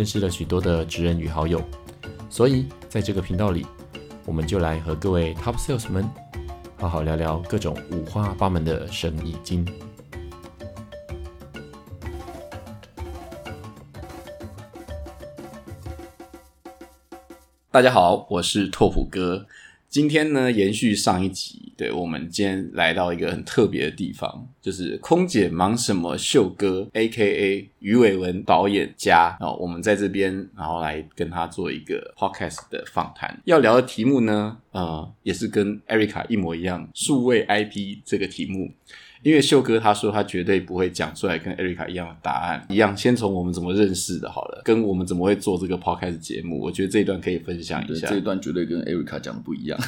认识了许多的职人与好友，所以在这个频道里，我们就来和各位 Top Sales 们好好聊聊各种五花八门的生意经。大家好，我是拓普哥。今天呢，延续上一集，对我们今天来到一个很特别的地方，就是空姐忙什么秀哥 A K A 于伟文导演家哦，我们在这边，然后来跟他做一个 podcast 的访谈。要聊的题目呢，呃，也是跟 Erica 一模一样，数位 IP 这个题目。因为秀哥他说他绝对不会讲出来跟艾瑞卡一样的答案，一样先从我们怎么认识的好了，跟我们怎么会做这个 podcast 节目，我觉得这一段可以分享一下。这一段绝对跟艾瑞卡讲的不一样。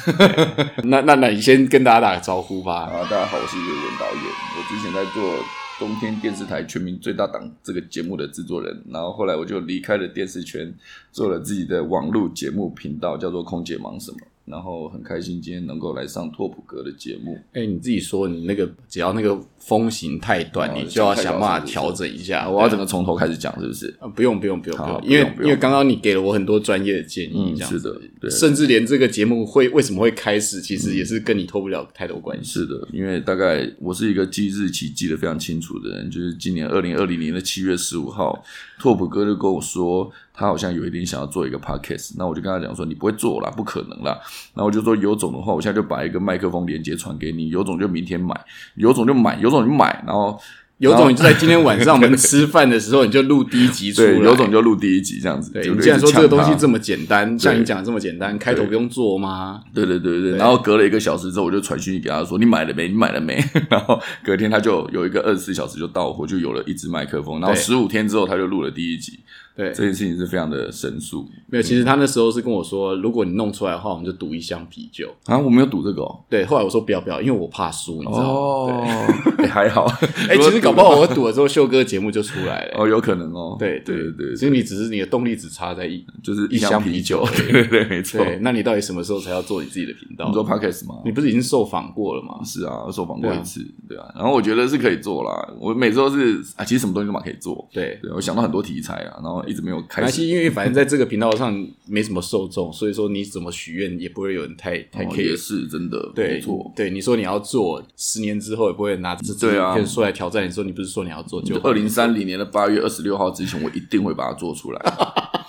那那那你先跟大家打个招呼吧。啊，大家好，我是叶文导演，我之前在做冬天电视台全民最大档这个节目的制作人，然后后来我就离开了电视圈，做了自己的网络节目频道，叫做空姐忙什么。然后很开心今天能够来上拓普哥的节目。哎，你自己说你那个只要那个风行太短，你就要想办法调整一下。我要整个从头开始讲，是不是？啊，不用不用不用不用，因为因为刚刚你给了我很多专业的建议，这样是的，对，甚至连这个节目会为什么会开始，其实也是跟你脱不了太多关系。是的，因为大概我是一个记日期记得非常清楚的人，就是今年二零二零年的七月十五号，拓普哥就跟我说。他好像有一点想要做一个 podcast，那我就跟他讲说：“你不会做啦，不可能啦。”然后我就说：“有种的话，我现在就把一个麦克风连接传给你，有种就明天买，有种就买，有种你买。”然后。有种你就在今天晚上我们吃饭的时候，你就录第一集出来。有种就录第一集这样子。对，你既然说这个东西这么简单，像你讲的这么简单，开头不用做吗？对对对对。然后隔了一个小时之后，我就传讯息给他说：“你买了没？你买了没？” 然后隔天他就有一个二十四小时就到货，就有了一支麦克风。然后十五天之后，他就录了第一集。对，这件事情是非常的神速。没有，其实他那时候是跟我说，如果你弄出来的话，我们就赌一箱啤酒。啊，我没有赌这个。哦。对，后来我说不要不要，因为我怕输，你知道吗？哦，还好。哎，其实搞不好我赌了之后，秀哥节目就出来了。哦，有可能哦。对对对，其实你只是你的动力只差在一，就是一箱啤酒。对对对，没错。那你到底什么时候才要做你自己的频道？你做 podcast 吗？你不是已经受访过了吗？是啊，受访过一次。对啊，然后我觉得是可以做啦。我每次都是啊，其实什么东西都嘛可以做。对，对我想到很多题材啊，然后一直没有开始。因为反正在这个频道上没什么受众，所以说你怎么许愿也不会有人太太 care。也是真的，对，没错。对，你说你要做，十年之后也不会拿这对啊出来挑战。你说你不是说你要做，就二零三零年的八月二十六号之前，我一定会把它做出来。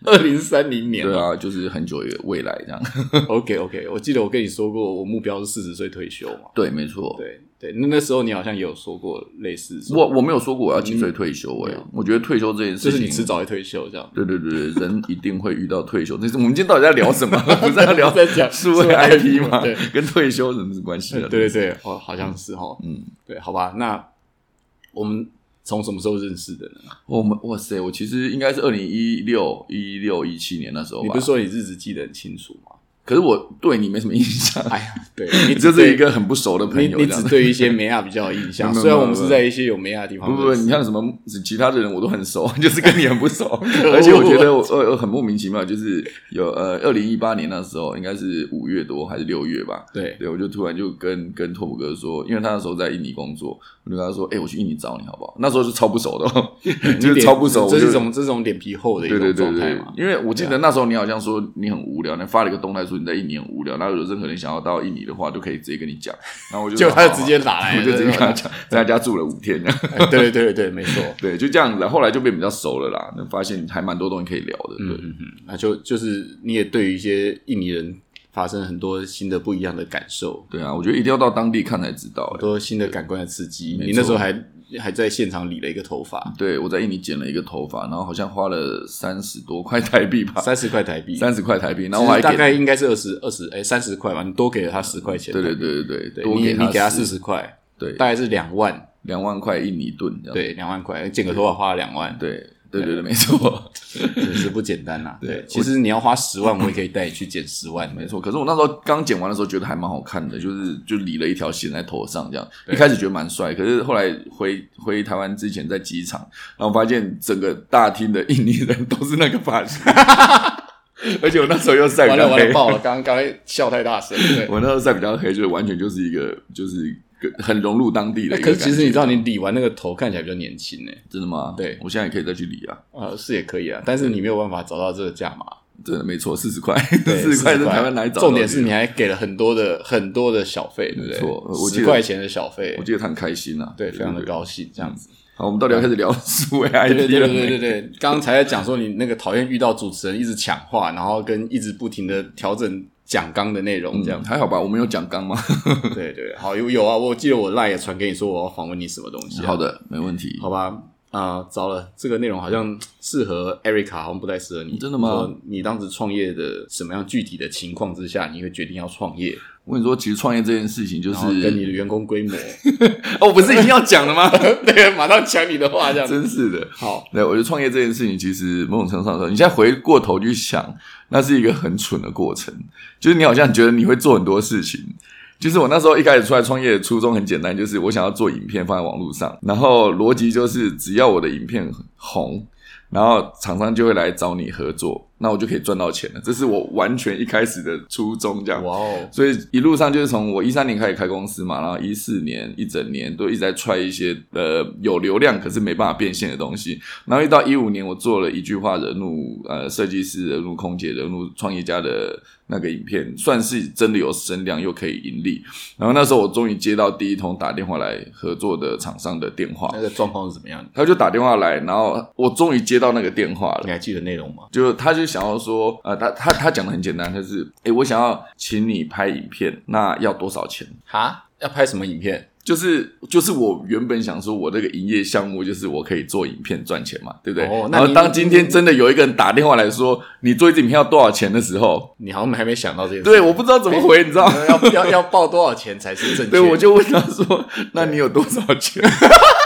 二零三零年，对啊，就是很久的未来这样。OK OK，我记得我跟你说过，我目标是四十岁退休嘛。对，没错。对对，那那时候你好像也有说过类似。我我没有说过我要几岁退休哎，我觉得退休这件事情，就是你迟早会退休这样。对对对对，人一定会遇到退休。这是我们今天到底在聊什么？不是在聊在讲数位 IP 吗？对跟退休什么关系？对对对，哦，好像是哈。嗯，对，好吧，那我们。从什么时候认识的呢？我们哇塞，我其实应该是二零一六一六一七年那时候。你不是说你日子记得很清楚吗？可是我对你没什么印象。哎呀，对 你就是一个很不熟的朋友。你只对一些美亚比较有印象。虽然我们是在一些有美亚的地方。不不不，你像什么其他的人我都很熟，就是跟你很不熟。而且我觉得我呃很莫名其妙，就是有呃二零一八年那时候应该是五月多还是六月吧？对对，我就突然就跟跟托普哥说，因为他那时候在印尼工作，我就跟他说：“哎，我去印尼找你好不好？”那时候是超不熟的，就是超不熟。这是种这种脸皮厚的一种状态嘛？因为我记得那时候你好像说你很无聊，你发了一个动态说你在印尼很无聊。然后有任何人想要到印尼的话，都可以直接跟你讲。然后我就就他就直接打来，我就直接跟他讲，在他家住了五天。对对对对，没错，对，就这样。子后后来就变比较熟了啦，那发现还蛮多东西可以聊的。对，那就就是你也对于一些印尼人发生很多新的不一样的感受。对啊，我觉得一定要到当地看才知道，很多新的感官的刺激。你那时候还。还在现场理了一个头发，对我在印尼剪了一个头发，然后好像花了三十多块台币吧，三十块台币，三十块台币，然后我还大概应该是二十二十，哎，三十块吧，你多给了他十块钱，对对对对对，多给你给他四十。块，对，大概是两万，两万块印尼盾，对，两万块剪个头发花了两万，对，对对对，没错，真是不简单 呐、对对，其实你要花十万，我也可以带你去剪十万。没错。可是我那时候刚剪完的时候，觉得还蛮好看的，就是就理了一条线在头上，这样一开始觉得蛮帅。可是后来回回台湾之前，在机场，然后发现整个大厅的印尼人都是那个发型，而且我那时候又晒比完了较黑，完了爆了！刚刚刚才笑太大声。对，我那时候晒比较黑，就是完全就是一个就是很融入当地的可。是其实你知道，你理完那个头看起来比较年轻呢。真的吗？对我现在也可以再去理啊，呃，是也可以啊，但是你没有办法找到这个价码。真的没错，四十块，四十块40在台湾哪里找到？重点是你还给了很多的很多的小费，对不对？没错十得块钱的小费我，记得他很开心啊，对，非常的高兴这样子。好，我们到底要开始聊数位对 IT 对对了对对对？刚才在讲说你那个讨厌遇到主持人一直抢话，然后跟一直不停的调整讲纲的内容这样嗯。还好吧，我们有讲纲吗？对对，好有有啊，我记得我赖也传给你说我要访问你什么东西、啊。好，的，没问题。好吧。啊、糟了，这个内容好像适合 Erica，好像不太适合你。真的吗你当时创业的什么样具体的情况之下，你会决定要创业，我跟你说，其实创业这件事情就是跟你，的员工规模？哦，不是已经要讲了吗？对，马上抢你的话，这样。真是的。好，对，我觉得创业这件事情，其实某种程度上说，你现在回过头去想，那是一个很蠢的过程。就是你好像觉得你会做很多事情。就是我那时候一开始出来创业的初衷很简单，就是我想要做影片放在网络上，然后逻辑就是只要我的影片红，然后厂商就会来找你合作，那我就可以赚到钱了。这是我完全一开始的初衷，这样。哇哦，所以一路上就是从我一三年开始开公司嘛，然后一四年一整年都一直在踹一些呃有流量可是没办法变现的东西，然后一到一五年我做了一句话惹怒呃设计师惹怒空姐惹怒创业家的那个影片，算是真的有声量又可以盈利。然后那时候我终于接到第一通打电话来合作的厂商的电话那，个状况是怎么样？他就打电话来，然后我终于接到那个电话了你。还记得内容吗？就他就想要说，呃，他他他讲的很简单，他是，哎，我想要请你拍影片，那要多少钱？哈，要拍什么影片？就是就是我原本想说，我这个营业项目就是我可以做影片赚钱嘛，对不对？哦那你然后当今天真的有一个人打电话来说，你做一支影片要多少钱的时候，你好像还没想到这件事。对，我不知道怎么回，你知道吗？要要要报多少钱才是正确？对，我就问他说：“那你有多少钱？”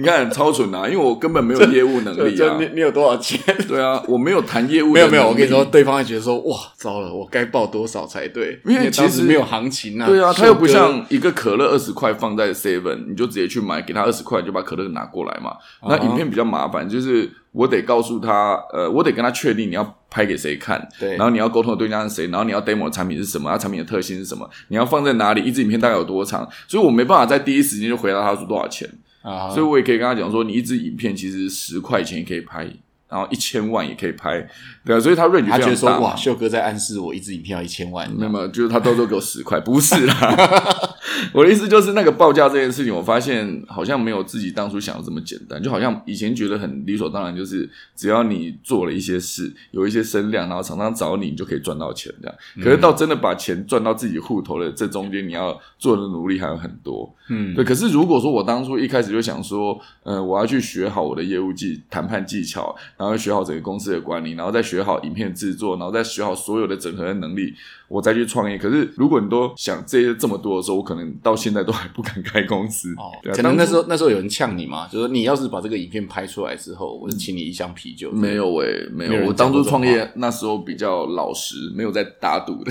你看超蠢啊，因为我根本没有业务能力啊 你。你有多少钱？对啊，我没有谈业务的没有没有，我跟你说，对方会觉得说，哇，糟了，我该报多少才对？因为其实没有行情啊。对啊，他又不像一个可乐二十块放在 seven，你就直接去买，给他二十块就把可乐拿过来嘛。那啊影片比较麻烦，就是我得告诉他，呃，我得跟他确定你要拍给谁看，对然后你要沟通的对象是谁，然后你要 demo 的产品是什么，它产品的特性是什么，你要放在哪里，一支影片大概有多长，所以我没办法在第一时间就回答他说多少钱，啊，所以我也可以跟他讲说，你一支影片其实十块钱也可以拍。然后一千万也可以拍，对啊，所以他 range 他觉得说，哇，秀哥在暗示我一支影片要一千万。没有没有，就是他到时候给我十块，不是啦。我的意思就是那个报价这件事情，我发现好像没有自己当初想的这么简单，就好像以前觉得很理所当然，就是只要你做了一些事，有一些声量，然后厂商找你，你就可以赚到钱这样。可是到真的把钱赚到自己户头的这中间，你要做的努力还有很多。嗯，对，可是如果说我当初一开始就想说，呃，我要去学好我的业务技、谈判技巧，然后学好整个公司的管理，然后再学好影片制作，然后再学好所有的整合的能力，我再去创业。可是如果你都想这些这么多的时候，我可能到现在都还不敢开公司。哦，可能那时候那时候有人呛你嘛，就说你要是把这个影片拍出来之后，我就请你一箱啤酒。没有喂、没有。没有人我当初创业那时候比较老实，没有在打赌的。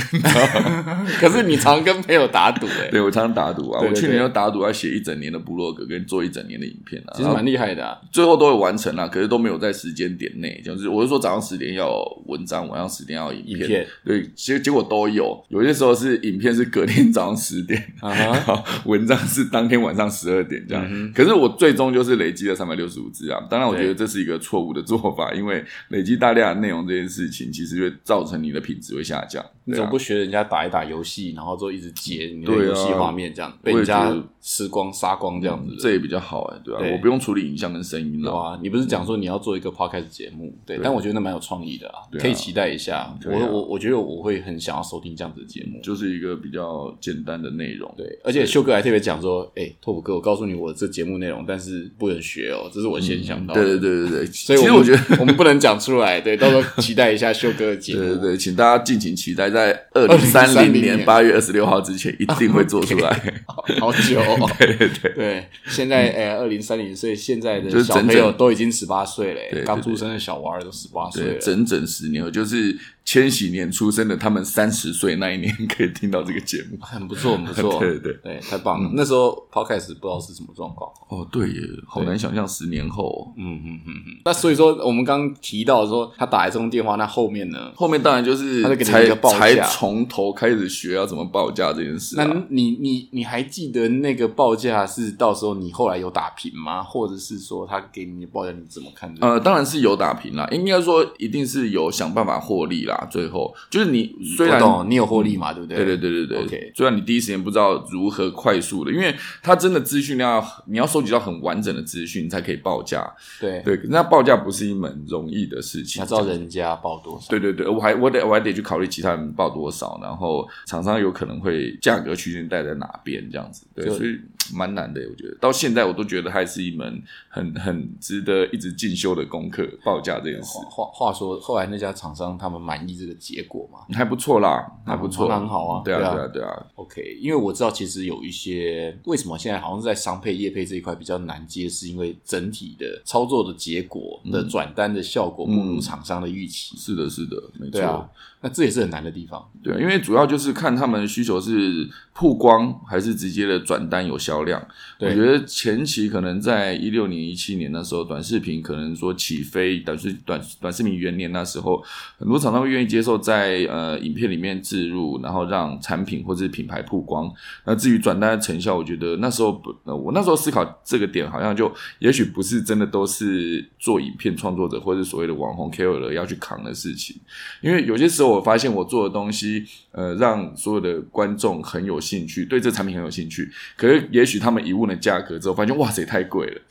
可是你常跟朋友打赌哎，对我常常打赌啊，我去年对就打赌要写一整年的部落格跟做一整年的影片啊，其实蛮厉害的啊。最后都有完成啦，可是都没有在时间点内，就是我是说早上十点要文章，晚上十点要影片，影片对，结结果都有，有些时候是影片是隔天早上十点，文章是当天晚上十二点这样。嗯可是我最终就是累积了三百六十五字啊，当然我觉得这是一个错误的做法，因为累积大量的内容这件事情，其实会造成你的品质会下降。啊你怎么不学人家打一打游戏，然后就一直截你的游戏画面，这样被人家吃光杀光这样子？这也比较好哎、对吧、对我不用处理影像跟声音了。对啊，你不是讲说你要做一个 podcast 节目，对，但我觉得那蛮有创意的啊。可以期待一下。啊我我我觉得我会很想要收听这样子的节目。就是一个比较简单的内容。对，而且秀哥还特别讲说，哎、拓普哥，我告诉你我这节目内容，但是不能学哦，这是我先想到的。对对对对对，所以其实我觉得。我们不能讲出来，对，到时候期待一下秀哥的节目。对对对，请大家敬请期待，在二零三零2030年八月二十六号之前，一定会做出来。好 好久、哦。对 对对，对，现在哎，二零三零岁，现在的整小朋友整都已经十八岁了，刚出生的小娃儿都十八岁对，了。整整十年后，就是千禧年出生的，他们三十岁那一年可以听到这个节目。很不错，很不错，对对对，太棒了。那时候 podcast 不知道是什么状况，哦，对耶，好难想象十年后哦。嗯嗯嗯嗯。那所以说，我们刚刚提到说他打来这通电话，那后面呢？后面当然就是他就给你才一个报价才从头开始学要怎么报价这件事、那啊。你你你还记得那个报价是到时候你后来有打平吗？或者是说他给你的报价你怎么看？呃，当然是有打平啦，应该说一定是有想办法获利啦。最后就是你虽然我懂，你有获利嘛？对不对？对对对对对 OK 虽然你第一时间不知道如何快速的，因为它真的资讯量要你要收集到很完整的资讯，你才可以报价。对，对，那报价不是一门容易的事情。你要知道人家报多少。对对对，我还我得我还得去考虑其他人报多少，然后厂商有可能会价格区间带在哪边这样子，对，所以蛮难的，我觉得。到现在我都觉得还是一门很很值得一直进修的功课，报价这件事。话话话说，后来那家厂商他们满意这个结果吗？还不错啦，还不错，那很好啊对啊对啊。对啊对啊，？OK，因为我知道其实有一些为什么现在好像是在商配业配这一块比较难接，是因为整体的操作的结果的转单的效果不如厂商的预期。是的是的，没错。那这也是很难的地方。对啊，因为主要就是看他们的需求是曝光还是直接的转单有销量。对我觉得前期可能在一六年、一七年那时候，短视频可能说起飞，短视短短视频元年那时候，很多厂商会愿意接受在呃影片里面置入，然后让产品或者是品牌曝光。那至于转单的成效，我觉得那时候不，呃我那时候思考这个点，好像就也许不是真的都是做影片创作者或者所谓的网红 KOL 要去扛的事情。因为有些时候我发现我做的东西，呃，让所有的观众很有兴趣，对这产品很有兴趣。可是也许他们一问了价格之后，发现哇塞太贵了，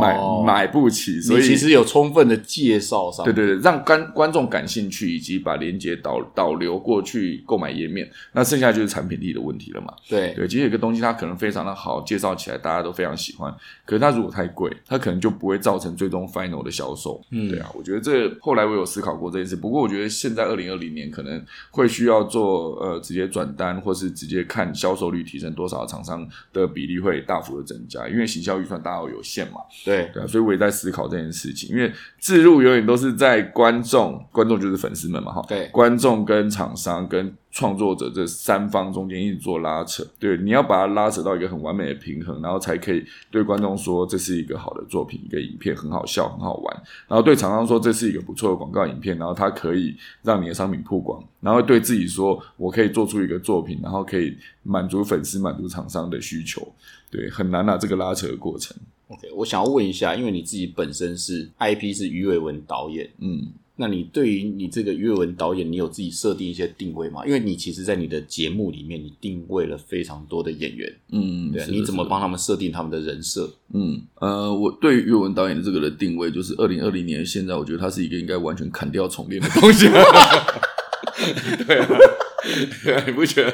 买哦买不起，所以其实有充分的介绍上，对对对，让观观众感兴趣，以及把连接导导流过去购买页面，那剩下就是产品力的问题了嘛。对对，其实有个东西它可能非常的好，介绍起来大家都非常喜欢，可是它如果太贵，它可能就不会造成最终 final 的销售。嗯对啊，我觉得这后来我有思考过这件事，不过我觉得现在二零二零年可能会需要做呃直接转单，或是直接看销售率提升多少，厂商的比例会大幅的增加，因为行销预算大家有限嘛。对。对啊，所以我也在思考这件事情，因为置入永远都是在观众，观众就是粉丝们嘛，哈，对。观众跟厂商跟创作者这三方中间一直做拉扯，对，你要把它拉扯到一个很完美的平衡，然后才可以对观众说这是一个好的作品，一个影片很好笑，很好玩，然后对厂商说这是一个不错的广告影片，然后它可以让你的商品曝光，然后对自己说我可以做出一个作品，然后可以满足粉丝、满足厂商的需求，对，很难啊，这个拉扯的过程，OK，我想要问一下，因为你自己本身是 IP 是于伟文导演，嗯。那你对于你这个于伟文导演，你有自己设定一些定位吗？因为你其实，在你的节目里面，你定位了非常多的演员，嗯，对你怎么帮他们设定他们的人设？嗯，呃，我对于伟文导演的这个的定位，就是二零二零年现在，我觉得他是一个应该完全砍掉重练的东西。对啊，对啊，你不觉得？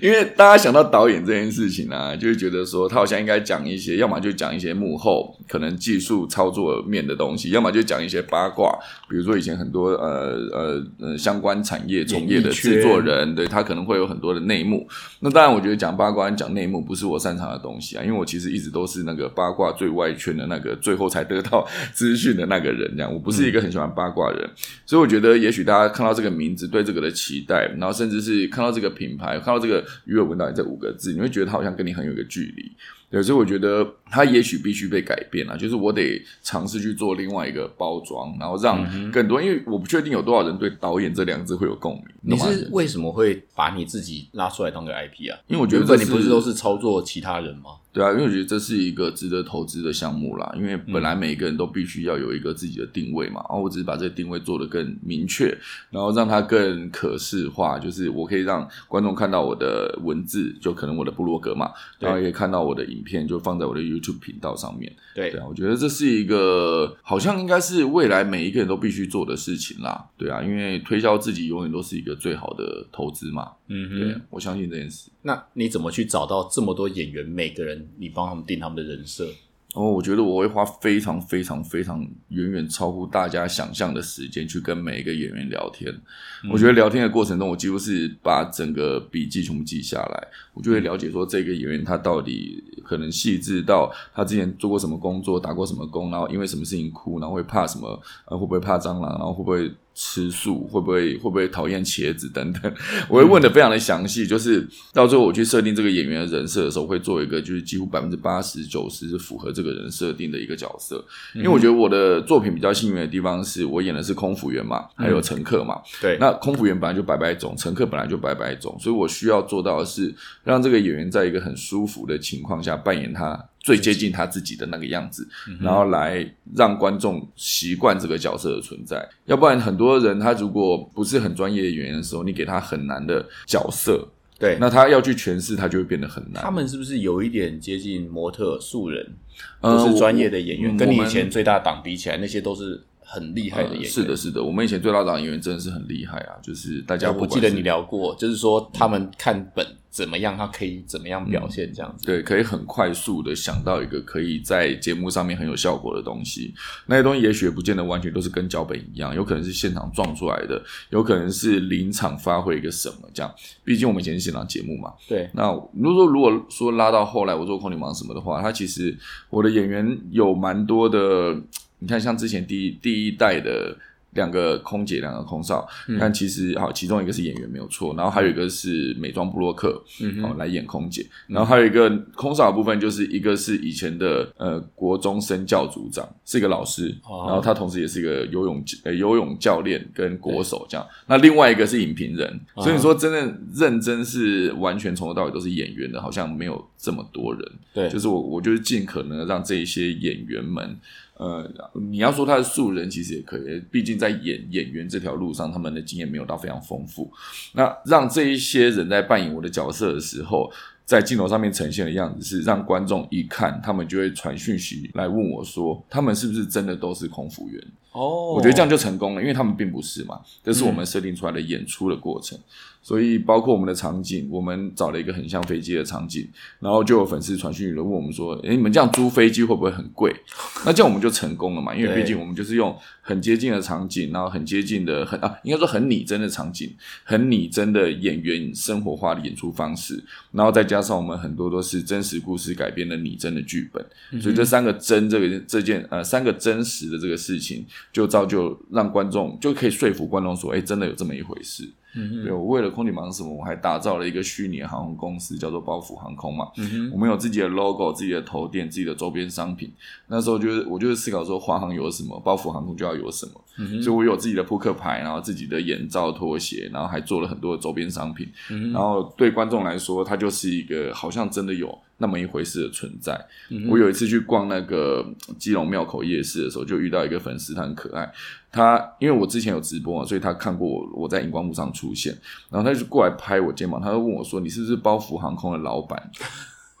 因为大家想到导演这件事情啊，就会觉得说他好像应该讲一些，要么就讲一些幕后可能技术操作面的东西，要么就讲一些八卦，比如说以前很多呃呃呃相关产业从业的制作人，对他可能会有很多的内幕。那当然，我觉得讲八卦、讲内幕不是我擅长的东西啊，因为我其实一直都是那个八卦最外圈的那个，最后才得到 资讯的那个人。这样，我不是一个很喜欢八卦的人，所以我觉得也许大家看到这个名字，对这个的期待，然后甚至是看到这个品牌，看到这个鱼尾文导演这五个字，你会觉得他好像跟你很有一个距离。对，所以我觉得他也许必须被改变啊，就是我得尝试去做另外一个包装，然后让更多，因为我不确定有多少人对导演这两个字会有共鸣。你是为什么会把你自己拉出来当个 IP 啊？因为我觉得你不是都是操作其他人吗？对啊，因为我觉得这是一个值得投资的项目啦。因为本来每一个人都必须要有一个自己的定位嘛，然后我只是把这个定位做得更明确，然后让它更可视化，就是我可以让观众看到我的文字，就可能我的部落格嘛，然后也可以看到我的影片，就放在我的 YouTube 频道上面。对对啊，我觉得这是一个好像应该是未来每一个人都必须做的事情啦。对啊，因为推销自己永远都是一个最好的投资嘛。嗯对，我相信这件事。那你怎么去找到这么多演员？每个人你帮他们定他们的人设？哦，我觉得我会花非常非常非常远远超乎大家想象的时间去跟每一个演员聊天。我觉得聊天的过程中，我几乎是把整个笔记全部记下来，我就会了解说这个演员他到底可能细致到他之前做过什么工作，打过什么工，然后因为什么事情哭，然后会怕什么，呃，会不会怕蟑螂，然后会不会。吃素会不会会不会讨厌茄子等等？我会问的非常的详细，就是到最后我去设定这个演员的人设的时候，会做一个就是几乎百分之八十九十是符合这个人设定的一个角色。因为我觉得我的作品比较幸运的地方是我演的是空服员嘛，还有乘客嘛。对，那空服员本来就白白种，乘客本来就白白种，所以我需要做到的是让这个演员在一个很舒服的情况下扮演他。最接近他自己的那个样子，然后来让观众习惯这个角色的存在。要不然，很多人他如果不是很专业的演员的时候，你给他很难的角色，对，那他要去诠释，他就会变得很难。他们是不是有一点接近模特素人？呃不是专业的演员，跟你以前最大档比起来，那些都是很厉害的演员。呃是的，是的，我们以前最大档演员真的是很厉害啊，就是大家不记得你聊过，就是说他们看本怎么样，他可以怎么样表现这样子。对，可以很快速的想到一个可以在节目上面很有效果的东西。那些东西也许也不见得完全都是跟脚本一样，有可能是现场撞出来的，有可能是临场发挥一个什么这样。毕竟我们以前是现场节目嘛。对，那如果说如果说拉到后来我做空你忙什么的话，他其实我的演员有蛮多的，你看像之前第一第一代的。两个空姐，两个空少，但其实好，其中一个是演员没有错，然后还有一个是美妆布洛克，嗯哦，来演空姐，然后还有一个空少的部分，就是一个是以前的呃国中生教组长，是一个老师，哦然后他同时也是一个游泳呃游泳教练跟国手这样，那另外一个是影评人，哦所以说真的认真是完全从头到尾都是演员的，好像没有这么多人，对，就是我我就是尽可能的让这一些演员们。呃，你要说他是素人，其实也可以，毕竟在演演员这条路上，他们的经验没有到非常丰富。那让这一些人在扮演我的角色的时候，在镜头上面呈现的样子是让观众一看，他们就会传讯息来问我说，他们是不是真的都是空服员？哦，我觉得这样就成功了，因为他们并不是嘛，这是我们设定出来的演出的过程。所以包括我们的场景，我们找了一个很像飞机的场景，然后就有粉丝传讯来问我们说：“诶，你们这样租飞机会不会很贵？” 那这样我们就成功了嘛，因为毕竟我们就是用很接近的场景，然后很接近的很啊，应该说很拟真的场景，很拟真的演员生活化的演出方式，然后再加上我们很多都是真实故事改编的拟真的剧本，所以这三个真这个这件呃三个真实的这个事情，就造就让观众就可以说服观众说：“诶，真的有这么一回事。”嗯对，我为了空姐忙什么，我还打造了一个虚拟航空公司，叫做包袱航空嘛。嗯我们有自己的 logo、自己的头店、自己的周边商品。那时候就是我就是思考说，华航有什么，包袱航空就要有什么。嗯所以我有自己的扑克牌，然后自己的眼罩、拖鞋，然后还做了很多的周边商品。嗯然后对观众来说，它就是一个好像真的有那么一回事的存在。嗯我有一次去逛那个基隆庙口夜市的时候，就遇到一个粉丝，他很可爱。他因为我之前有直播嘛，所以他看过我我在荧光幕上出现，然后他就过来拍我肩膀，他就问我说：“你是不是包福航空的老板？”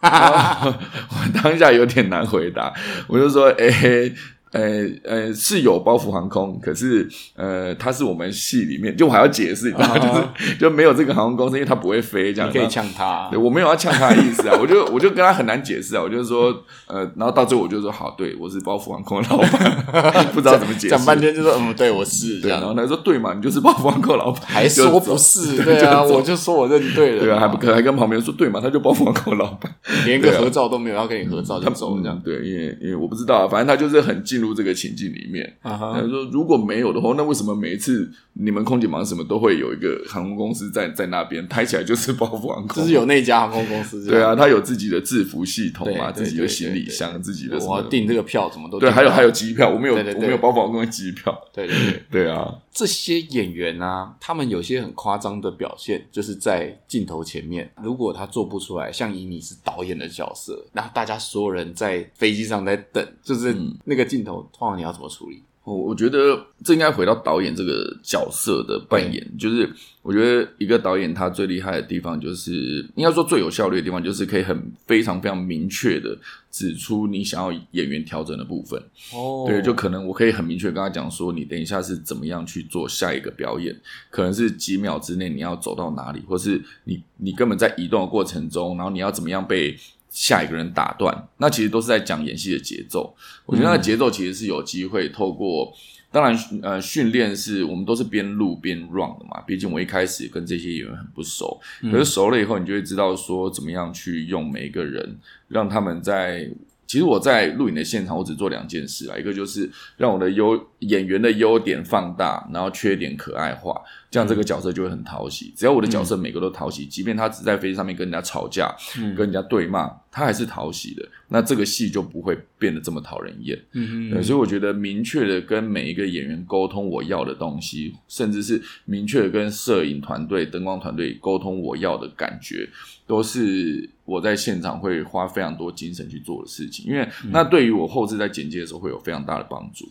我当下有点难回答，我就说：“诶、呃呃，是有包袱航空，可是呃，它是我们系里面，就我还要解释，你知道吗？就是就没有这个航空公司，因为它不会飞，这样你可以呛他对，我没有要呛他的意思啊，我就我就跟他很难解释啊，我就说呃，然后到最后我就说好，对我是包袱航空的老板，不知道怎么解释，讲半天就说嗯，对我是这对，然，后他说对嘛，你就是包袱航空老板，还说不是，对啊，就我就说我认对了，对啊，还不可还跟旁边说对嘛，他就包袱航空的老板，连个合照都没有要跟你合照就走这样。嗯，对，因为因为我不知道啊，反正他就是很尽进入这个情境里面。他说如果没有的话，那为什么每一次你们空姐忙什么都会有一个航空公司在在那边抬起来就是包袱航空？就是有那家航空公司，对啊，，他有自己的制服系统嘛，对对自己的行李箱，自己的。什么我要订这个票，怎么都对，还有还有，机票，我们有我们有包房跟机票，对对对，对啊，这些演员啊，他们有些很夸张的表现，就是在镜头前面，如果他做不出来，像以你是导演的角色，然后大家所有人在飞机上在等，就是嗯。那个镜头，通常你要怎么处理？我我觉得这应该回到导演这个角色的扮演，就是我觉得一个导演他最厉害的地方，就是应该说最有效率的地方，就是可以很非常非常明确的指出你想要演员调整的部分。哦对，就可能我可以很明确跟他讲说，你等一下是怎么样去做下一个表演，可能是几秒之内你要走到哪里，或是你你根本在移动的过程中，然后你要怎么样被下一个人打断，那其实都是在讲演戏的节奏。我觉得那个节奏其实是有机会透过。当然，呃，训练是我们都是边录边 run 的嘛。毕竟我一开始跟这些演员很不熟，可是熟了以后，你就会知道说怎么样去用每一个人，让他们在。其实我在录影的现场，我只做两件事啊，一个就是让我的优演员的优点放大，然后缺点可爱化，这样这个角色就会很讨喜。只要我的角色每个都讨喜，即便他只在飞机上面跟人家吵架、嗯。跟人家对骂，他还是讨喜的，那这个戏就不会变得这么讨人厌。嗯嗯，所以我觉得明确的跟每一个演员沟通我要的东西，甚至是明确的跟摄影团队、灯光团队沟通我要的感觉，都是我在现场会花非常多精神去做的事情。因为那对于我后置在剪接的时候会有非常大的帮助。嗯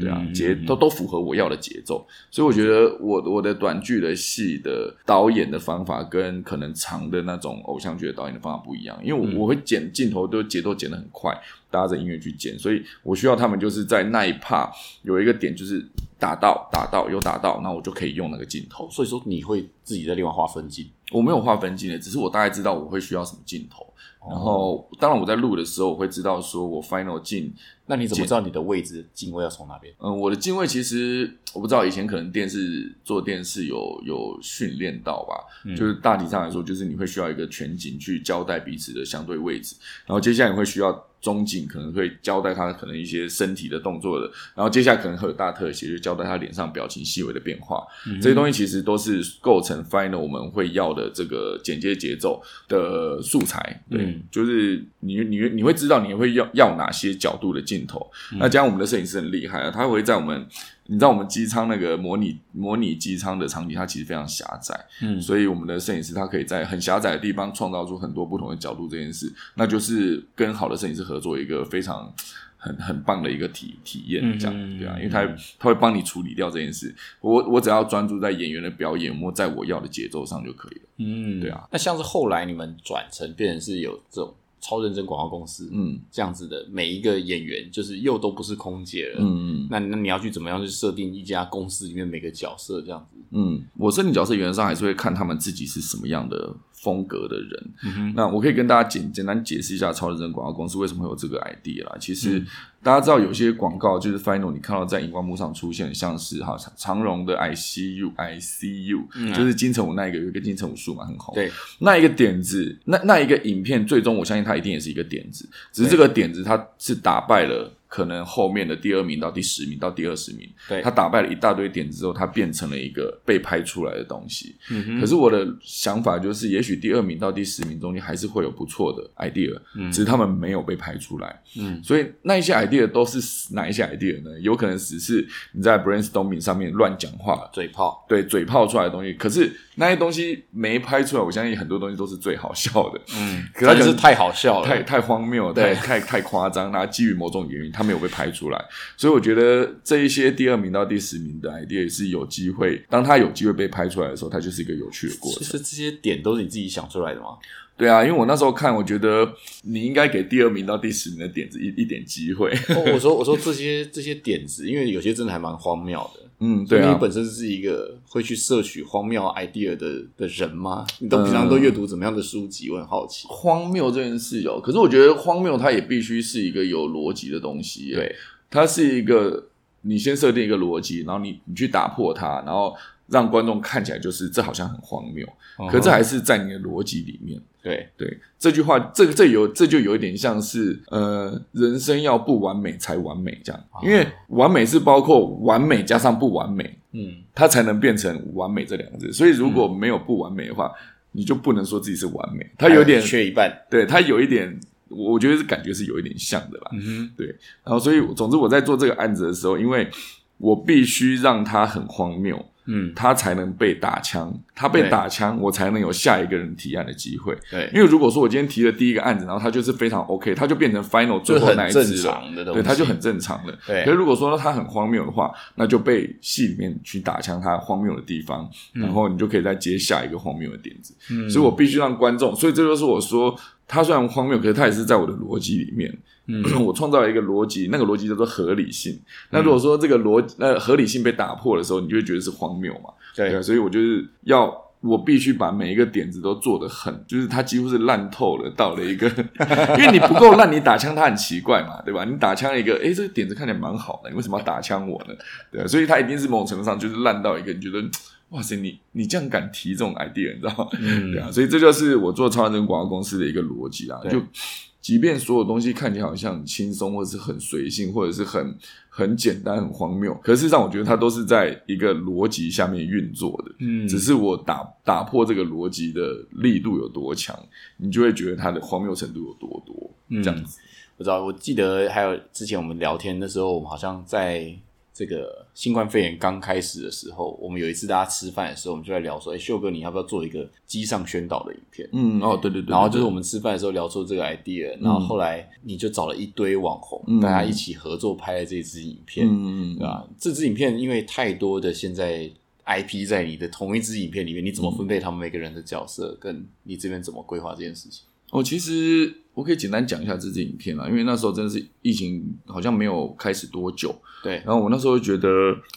对啊，节都都符合我要的节奏，所以我觉得我我的短剧的戏的导演的方法跟可能长的那种偶像剧的导演的方法不一样，因为我、嗯。我会剪镜头都节奏剪得很快，搭着音乐去剪，所以我需要他们就是在那一 part 有一个点就是打到打到有打到，那我就可以用那个镜头。所以说你会自己在另外划分镜，我没有划分镜的，只是我大概知道我会需要什么镜头，然后当然我在录的时候我会知道说我 final 镜那你怎么知道你的位置进位要从哪边？嗯，我的进位其实我不知道，以前可能电视做电视有有训练到吧，就是大体上来说，就是你会需要一个全景去交代彼此的相对位置，然后接下来你会需要中景，可能会交代他可能一些身体的动作的，然后接下来可能会有大特写，就交代他脸上表情细微的变化，这些东西其实都是构成 final 我们会要的这个剪接节奏的素材，对，嗯。就是你你你会知道你会要要哪些角度的镜头，那加上我们的摄影师很厉害啊，他会在我们你知道我们机舱那个模拟模拟机舱的场景，它其实非常狭窄，嗯所以我们的摄影师他可以在很狭窄的地方创造出很多不同的角度，这件事，那就是跟好的摄影师合作一个非常。很很棒的一个体体验，这样、嗯对啊，因为他他会帮你处理掉这件事，我我只要专注在演员的表演，我在我要的节奏上就可以了。嗯对啊。那像是后来你们转成变成是有这种超认真广告公司，嗯这样子的每一个演员，就是又都不是空姐了。嗯嗯那那你要去怎么样去设定一家公司里面每个角色这样子？嗯，我设定角色原则上还是会看他们自己是什么样的风格的人。嗯哼，那我可以跟大家简简单解释一下超认真广告公司为什么会有这个 idea 啦。其实、嗯大家知道有些广告就是 final 你看到在荧光幕上出现，像是哈长长荣的 ICU ICU，、嗯就是金城武那一个有一个金城武术嘛很红。对，那一个点子，那那一个影片，最终我相信它一定也是一个点子，只是这个点子它是打败了可能后面的第二名到第十名到第二十名，对他打败了一大堆点子之后，他变成了一个被拍出来的东西。嗯哼可是我的想法就是，也许第二名到第十名中间还是会有不错的 idea，、嗯只是他们没有被拍出来。嗯，所以那一些 idea 都是哪一些 idea 呢？有可能只是你在 brainstorming 上面乱讲话，嘴炮，对嘴炮出来的东西。可是那些东西没拍出来，我相信很多东西都是最好笑的。嗯，可能是太好笑了，太太荒谬，对太太太夸张，那基于某种原因，他没有被拍出来，所以我觉得这一些第二名到第十名的 idea 是有机会，当他有机会被拍出来的时候，它就是一个有趣的过程。其实这些点都是你自己想出来的吗？对啊，因为我那时候看，我觉得你应该给第二名到第十名的点子一一点机会。哦我说 我说这些这些点子，因为有些真的还蛮荒谬的。嗯，对啊，你本身是一个会去摄取荒谬 idea 的的人吗？你都平常都阅读怎么样的书籍？我很好奇。荒谬这件事有，可是我觉得荒谬它也必须是一个有逻辑的东西。，对，它是一个你先设定一个逻辑，然后你你去打破它，然后让观众看起来就是这好像很荒谬，可这还是在你的逻辑里面。对对，这句话，这个这有这就有一点像是呃，人生要不完美才完美这样，因为完美是包括完美加上不完美，嗯，它才能变成完美这两个字。所以如果没有不完美的话，你就不能说自己是完美。它有点缺一半，对，它有一点，我觉得是感觉是有一点像的啦。嗯，对，然后所以总之我在做这个案子的时候，因为我必须让它很荒谬。嗯，他才能被打枪，他被打枪，我才能有下一个人提案的机会。对，因为如果说我今天提了第一个案子，然后他就是非常 OK，他就变成 final 最后那一支了，对，他就很正常了。对可是如果说他很荒谬的话，那就被戏里面去打枪他荒谬的地方，然后你就可以再接下一个荒谬的点子。嗯所以我必须让观众，所以这就是我说，他虽然荒谬，可是他也是在我的逻辑里面。嗯我创造了一个逻辑，那个逻辑叫做合理性。那如果说这个逻呃合理性被打破的时候，你就会觉得是荒谬嘛？对啊，所以我就是要我必须把每一个点子都做得很，就是它几乎是烂透了，到了一个，因为你不够烂，你打枪它很奇怪嘛，对吧？你打枪一个，诶，这个点子看起来蛮好的，你为什么要打枪我呢？对啊，所以它一定是某种程度上就是烂到一个，你觉得。哇塞，你你这样敢提这种 idea，你知道吗？嗯对啊，所以这就是我做超人广告公司的一个逻辑啊。就即便所有东西看起来好像很轻松，或者是很随性，或者是很很简单、很荒谬，可是事实上，我觉得它都是在一个逻辑下面运作的。嗯只是我打打破这个逻辑的力度有多强，你就会觉得它的荒谬程度有多多。嗯这样子，我知道，我记得还有之前我们聊天的时候，我们好像在这个新冠肺炎刚开始的时候，我们有一次大家吃饭的时候，我们就在聊说，哎、秀哥，你要不要做一个机上宣导的影片？嗯，哦，对对对，然后就是我们们吃饭的时候聊出这个 idea，然后后来你就找了一堆网红，嗯大家一起合作拍了这支影片，嗯嗯对吧？这支影片因为太多的现在 IP 在你的同一支影片里面，你怎么分配他们每个人的角色，跟你这边怎么规划这件事情？哦，其实我可以简单讲一下这支影片啊，因为那时候真的是疫情好像没有开始多久，对，然后我那时候就觉得，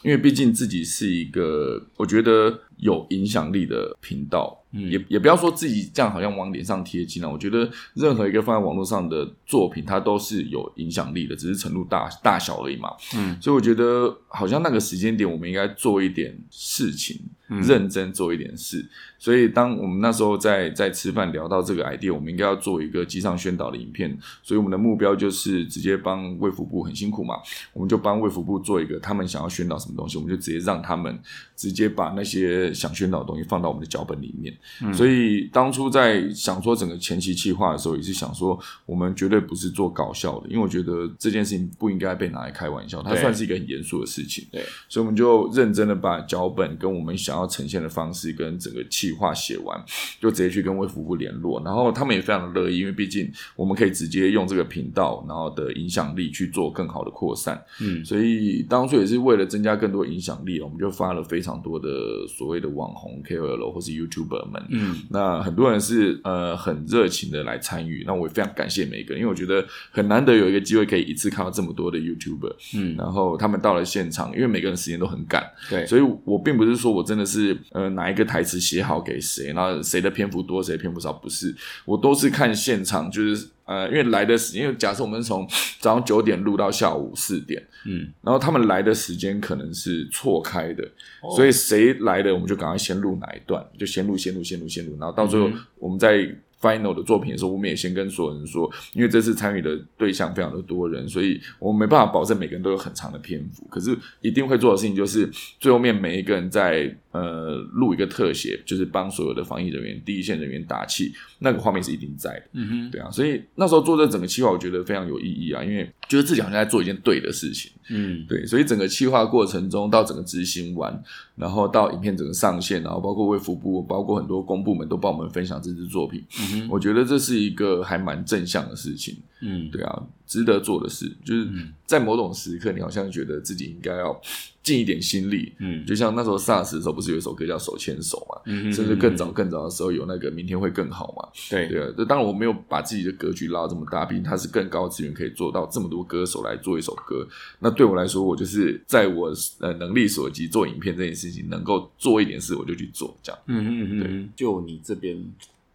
因为毕竟自己是一个我觉得有影响力的频道，嗯也也不要说自己这样好像往脸上贴金啊。我觉得任何一个放在网络上的作品，它都是有影响力的，只是程度大大小而已嘛。嗯，所以我觉得好像那个时间点，我们应该做一点事情，嗯认真做一点事。所以当我们那时候在在吃饭聊到这个 idea，我们应该要做一个机上宣导的影片。所以我们的目标就是直接帮卫福部很辛苦嘛，我们就帮卫福部做一个他们想要宣导什么东西，我们就直接让他们直接把那些想宣导的东西放到我们的脚本里面。所以当初在想说整个前期企划的时候，也是想说我们绝对不是做搞笑的，因为我觉得这件事情不应该被拿来开玩笑，它算是一个很严肃的事情。对，所以我们就认真的把脚本跟我们想要呈现的方式跟整个企划写完，就直接去跟卫福部联络，然后他们也非常的乐意，因为毕竟我们可以直接用这个频道，然后的影响力去做更好的扩散。嗯所以当初也是为了增加更多影响力，我们就发了非常多的所谓的网红 KOL 或是 YouTuber 们。嗯那很多人是呃很热情的来参与，那我也非常感谢每一个人，因为我觉得很难得有一个机会可以一次看到这么多的 YouTuber，嗯，然后他们到了现场，因为每个人时间都很赶，对，所以我并不是说我真的是呃哪一个台词写好给谁，然后谁的篇幅多，谁的篇幅少，不是，我都是看现场，就是呃因为来的时间，因为假设我们从 早上九点录到下午四点，嗯。然后他们来的时间可能是错开的，哦。所以谁来的我们就赶快先录哪一段，就先录先录先录先录，然后到最后我们在 final 的作品的时候，我们也先跟所有人说，因为这次参与的对象非常的多人，所以我们没办法保证每个人都有很长的篇幅，可是一定会做的事情就是最后面每一个人在呃录一个特写，就是帮所有的防疫人员、第一线人员打气，那个画面是一定在的。嗯哼，对啊，所以那时候做这整个计划，我觉得非常有意义啊，因为觉得自己好像在做一件对的事情。嗯对，所以整个企划过程中到整个执行完，然后到影片整个上线，然后包括卫福部，包括很多公部门都帮我们分享这支作品，嗯哼，我觉得这是一个还蛮正向的事情。嗯对啊，值得做的事，就是在某种时刻，你好像觉得自己应该要尽一点心力。嗯就像那时候 SARS 的时候，不是有一首歌叫《手牵手》嘛？嗯哼，甚至更早更早的时候有那个明天会更好嘛？对对啊，这当然我没有把自己的格局拉到这么大，毕竟它是更高资源可以做到这么多歌手来做一首歌。那对我来说，我就是在我呃能力所及做影片这件事情，能够做一点事我就去做，这样。嗯嗯嗯哼，就你这边，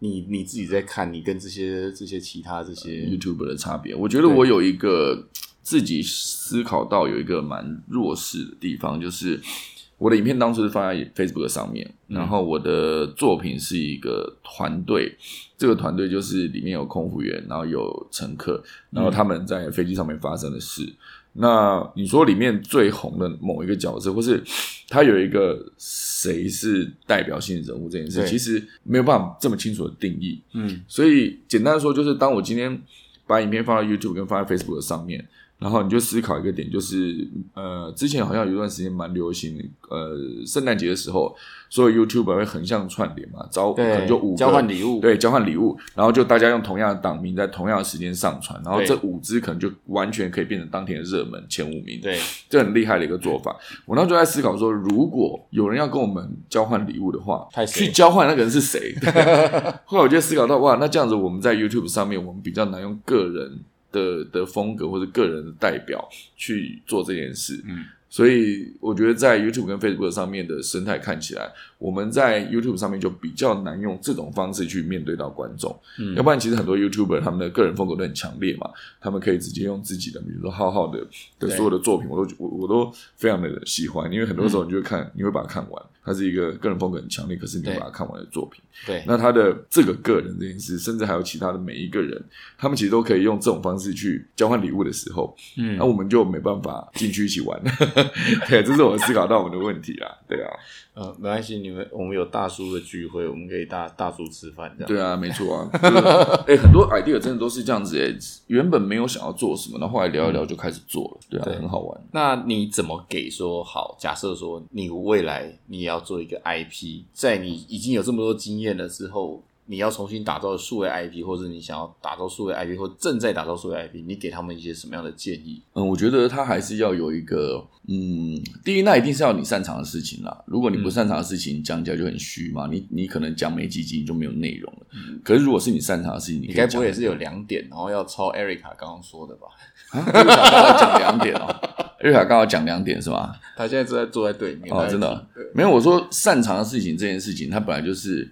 你你自己在看，你跟这些这些其他这些 YouTuber 的差别，我觉得我有一个自己思考到有一个蛮弱势的地方，就是我的影片当初是放在 Facebook 上面，然后我的作品是一个团队，这个团队就是里面有空服员，然后有乘客，然后他们在飞机上面发生的事。那你说里面最红的某一个角色，或是他有一个谁是代表性人物这件事，其实没有办法这么清楚的定义。嗯所以简单说，就是当我今天把影片放到 YouTube 跟放在 Facebook 上面，然后你就思考一个点，就是呃，之前好像有一段时间蛮流行，呃，圣诞节的时候，所有 YouTuber 会横向串联嘛，招可能就五个交换礼物对，交换礼物，然后就大家用同样的档名在同样的时间上传，然后对这五支可能就完全可以变成当天的热门前五名。对，这很厉害的一个做法。我那时候就在思考说，如果有人要跟我们交换礼物的话去交换那个人是谁？后来我就思考到，哇，那这样子我们在 YouTube 上面，我们比较难用个人的的风格或者个人的代表去做这件事。嗯。所以我觉得在 YouTube 跟 Facebook 上面的生态看起来，我们在 YouTube 上面就比较难用这种方式去面对到观众。嗯要不然其实很多 YouTuber 他们的个人风格都很强烈嘛，他们可以直接用自己的，比如说浩浩的的所有的作品，我都我我都非常的喜欢，因为很多时候你就会看，你会把它看完，它是一个个人风格很强烈，可是你会把它看完的作品。对，那他的这个个人这件事，甚至还有其他的每一个人，他们其实都可以用这种方式去交换礼物的时候，嗯那我们就没办法进去一起玩。对，这是我思考到我们的问题啦。对啊，呃，没关系，你们我们有大叔的聚会，我们可以大大叔吃饭这样。对啊，没错啊。就是哎、很多 idea 真的都是这样子哎、原本没有想要做什么，然后后来聊一聊就开始做了，对啊，对很好玩。那你怎么给说好？假设说你未来你也要做一个 IP，在你已经有这么多经验了之后，你要重新打造数位 IP，或者你想要打造数位 IP，或正在打造数位 IP，你给他们一些什么样的建议？嗯，我觉得他还是要有一个，嗯，第一，那一定是要你擅长的事情啦。如果你不擅长的事情，讲起来就很虚嘛。你你可能讲没几集你就没有内容了。可是如果是你擅长的事情，你该不会也是有两点，然后要抄 Erica 刚刚说的吧？讲两点哦，瑞卡刚好讲两点是吧？他现在正在坐在对面哦，真的哦没有。我说擅长的事情这件事情，它本来就是，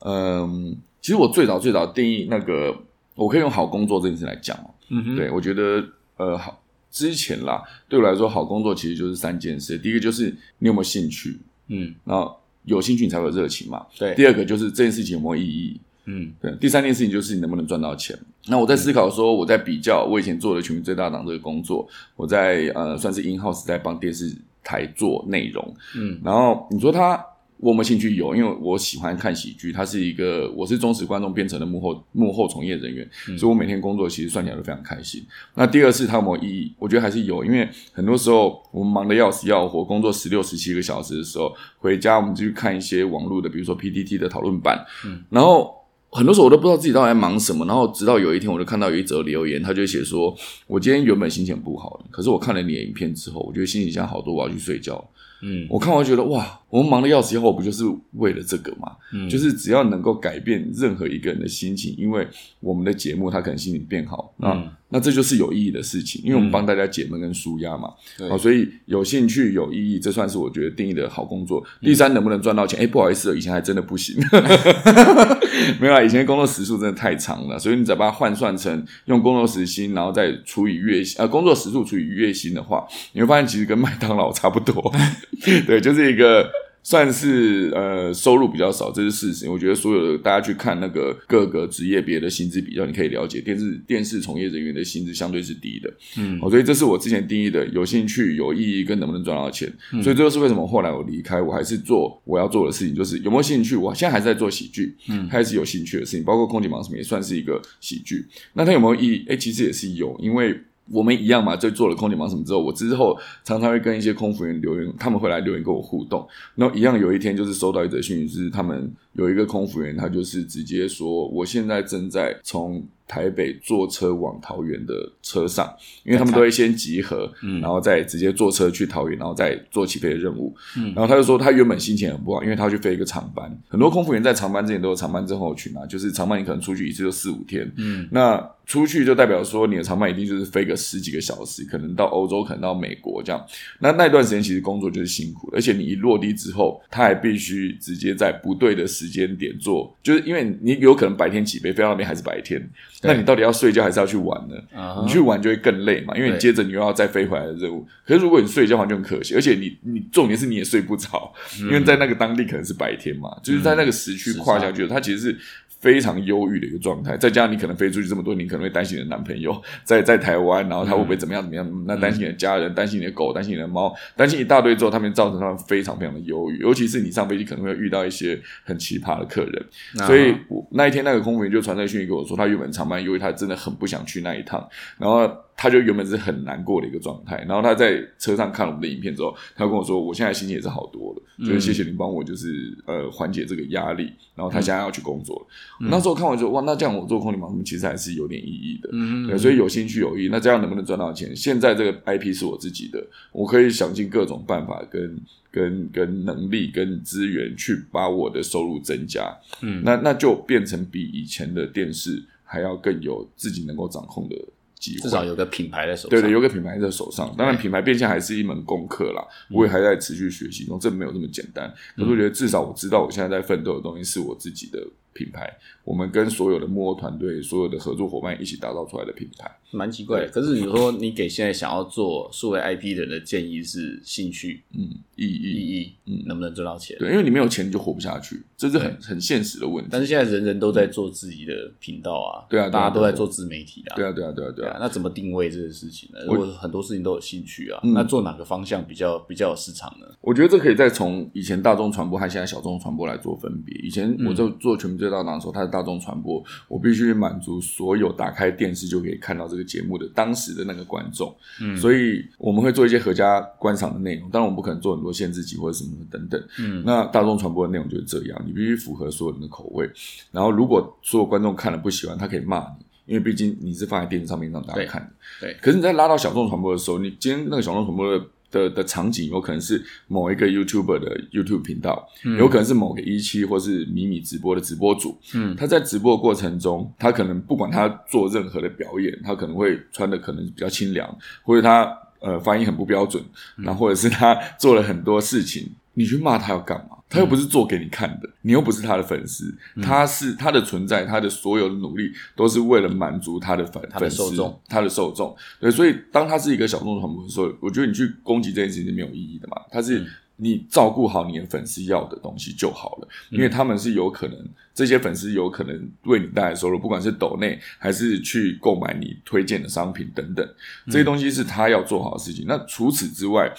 嗯，其实我最早最早定义那个，我可以用好工作这件事来讲哦。嗯哼，对，我觉得呃好，之前啦，对我来说，好工作其实就是三件事。第一个就是你有没有兴趣，嗯，然后有兴趣你才会有热情嘛。对，第二个就是这件事情有没有意义，嗯对。第三件事情就是你能不能赚到钱。那我在思考说，我在比较我以前做的《全民最大党》这个工作，我在呃算是 in house 在帮电视台做内容，嗯然后你说他我有没有兴趣？有，因为我喜欢看喜剧，它是一个我是忠实观众变成了幕后幕后从业人员，所以我每天工作其实算起来都非常开心。那第二是它有没有意义？我觉得还是有，因为很多时候我们忙得要死要活，工作十六十七个小时的时候，回家我们就去看一些网络的，比如说 PTT 的讨论版，嗯然后。很多时候我都不知道自己到底在忙什么，然后直到有一天，我就看到有一则留言，他就写说：“我今天原本心情不好，可是我看了你的影片之后，我觉得心情现在好多，我要去睡觉。”嗯我看完觉得哇，我们忙的要死要活，不就是为了这个吗？嗯就是只要能够改变任何一个人的心情，因为我们的节目他可能心情变好，那、嗯那这就是有意义的事情，因为我们帮大家解闷跟舒压嘛。对好，所以有兴趣有意义，这算是我觉得定义的好工作。第三，能不能赚到钱？哎、不好意思哦，以前还真的不行。没有啊，以前工作时数真的太长了，所以你只要把它换算成用工作时薪，然后再除以月薪，呃，工作时数除以月薪的话，你会发现其实跟麦当劳差不多。对，就是一个算是呃收入比较少，这是事实。我觉得所有的大家去看那个各个职业别的薪资比较，你可以了解电视电视从业人员的薪资相对是低的。嗯哦，所以这是我之前定义的有兴趣、有意义跟能不能赚到钱。嗯所以这就是为什么后来我离开，我还是做我要做的事情，就是有没有兴趣。我现在还是在做喜剧，嗯开始有兴趣的事情，包括空姐忙什么也算是一个喜剧。那它有没有意义？哎，其实也是有，因为。我们一样嘛，就做了空姐忙什么之后，我之后常常会跟一些空服员留言，他们会来留言跟我互动。那一样有一天就是收到一则讯息，是他们有一个空服员，他就是直接说，我现在正在从台北坐车往桃园的车上，因为他们都会先集合，嗯然后再直接坐车去桃园，然后再做起飞的任务。嗯然后他就说他原本心情很不好，因为他要去飞一个长班。很多空服员在长班之前都有长班症候群啊，就是长班你可能出去一次就四五天，嗯那出去就代表说你的长班一定就是飞个十几个小时，可能到欧洲，可能到美国这样。那那段时间其实工作就是辛苦，而且你一落地之后，他还必须直接在不对的时间点做，就是因为你有可能白天起飞飞到那边还是白天，那你到底要睡觉还是要去玩呢？啊你去玩就会更累嘛，因为你接着你又要再飞回来的任务。可是如果你睡觉的话就很可惜，而且你你重点是你也睡不着，因为在那个当地可能是白天嘛，就是在那个时区跨下去的，它其实是。非常忧郁的一个状态，再加上你可能飞出去这么多，你可能会担心你的男朋友 在在台湾，然后他会不会怎么样怎么样？那担心你的家人，担心你的狗，担心你的猫，担心一大堆之后，他们造成他们非常非常的忧郁，尤其是你上飞机可能会遇到一些很奇葩的客人，所以我那一天那个空服员就传这个讯息给我说，他原本长班，因为他真的很不想去那一趟，然后他就原本是很难过的一个状态，然后他在车上看了我们的影片之后，他跟我说，我现在心情也是好多了，就是谢谢你帮我，就是呃缓解这个压力，然后他现在要去工作了。那时候看完之后，哇，那这样我做空力盲目其实还是有点意义的，嗯对，所以有兴趣有意，那这样能不能赚到钱？现在这个 IP 是我自己的，我可以想尽各种办法跟跟跟能力跟资源去把我的收入增加，嗯。那那就变成比以前的电视还要更有自己能够掌控的机会，至少有个品牌在手上。对的，有个品牌在手上，当然品牌变现还是一门功课啦，我也还在持续学习中，这没有那么简单。可是我觉得至少我知道我现在在奋斗的东西是我自己的品牌，我们跟所有的幕后团队、所有的合作伙伴一起打造出来的品牌。蛮奇怪的。可是你说你给现在想要做数位 IP 的人的建议是兴趣、嗯，意义意义，嗯，能不能赚到钱？对，因为你没有钱你就活不下去，这是很很现实的问题。但是现在人人都在做自己的频道啊，对啊大家都在做自媒体啊，对啊，对啊，对啊，对啊。那怎么定位这个事情呢？如我果很多事情都有兴趣啊，嗯那做哪个方向比较比较有市场呢？我觉得这可以再从以前大众传播和现在小众传播来做分别。以前我就做全民最大档的时候，它是大众传播，我必须满足所有打开电视就可以看到这个节目的当时的那个观众。嗯，所以我们会做一些合家观赏的内容，当然我们不可能做很多限制级或者什么的等等。嗯，那大众传播的内容就是这样，你必须符合所有人的口味。然后如果所有观众看了不喜欢，他可以骂你。因为毕竟你是放在电视上面让大家看的，对可是你在拉到小众传播的时候，你今天那个小众传播的的的场景有可能是某一个 YouTuber 的 YouTube 频道，有可能是某个一期或是米米直播的直播主，嗯。他在直播的过程中，他可能不管他做任何的表演，他可能会穿的可能比较清凉，或者他呃发音很不标准，然后或者是他做了很多事情，你去骂他要干嘛？他又不是做给你看的，你又不是他的粉丝，他是他的存在，他的所有的努力都是为了满足他的粉他的粉丝受众，他的受众。对，所以当他是一个小众传播的时候，我觉得你去攻击这件事情是没有意义的嘛。他是你照顾好你的粉丝要的东西就好了，因为他们是有可能，这些粉丝有可能为你带来收入，不管是抖内还是去购买你推荐的商品等等，这些东西是他要做好的事情。那除此之外，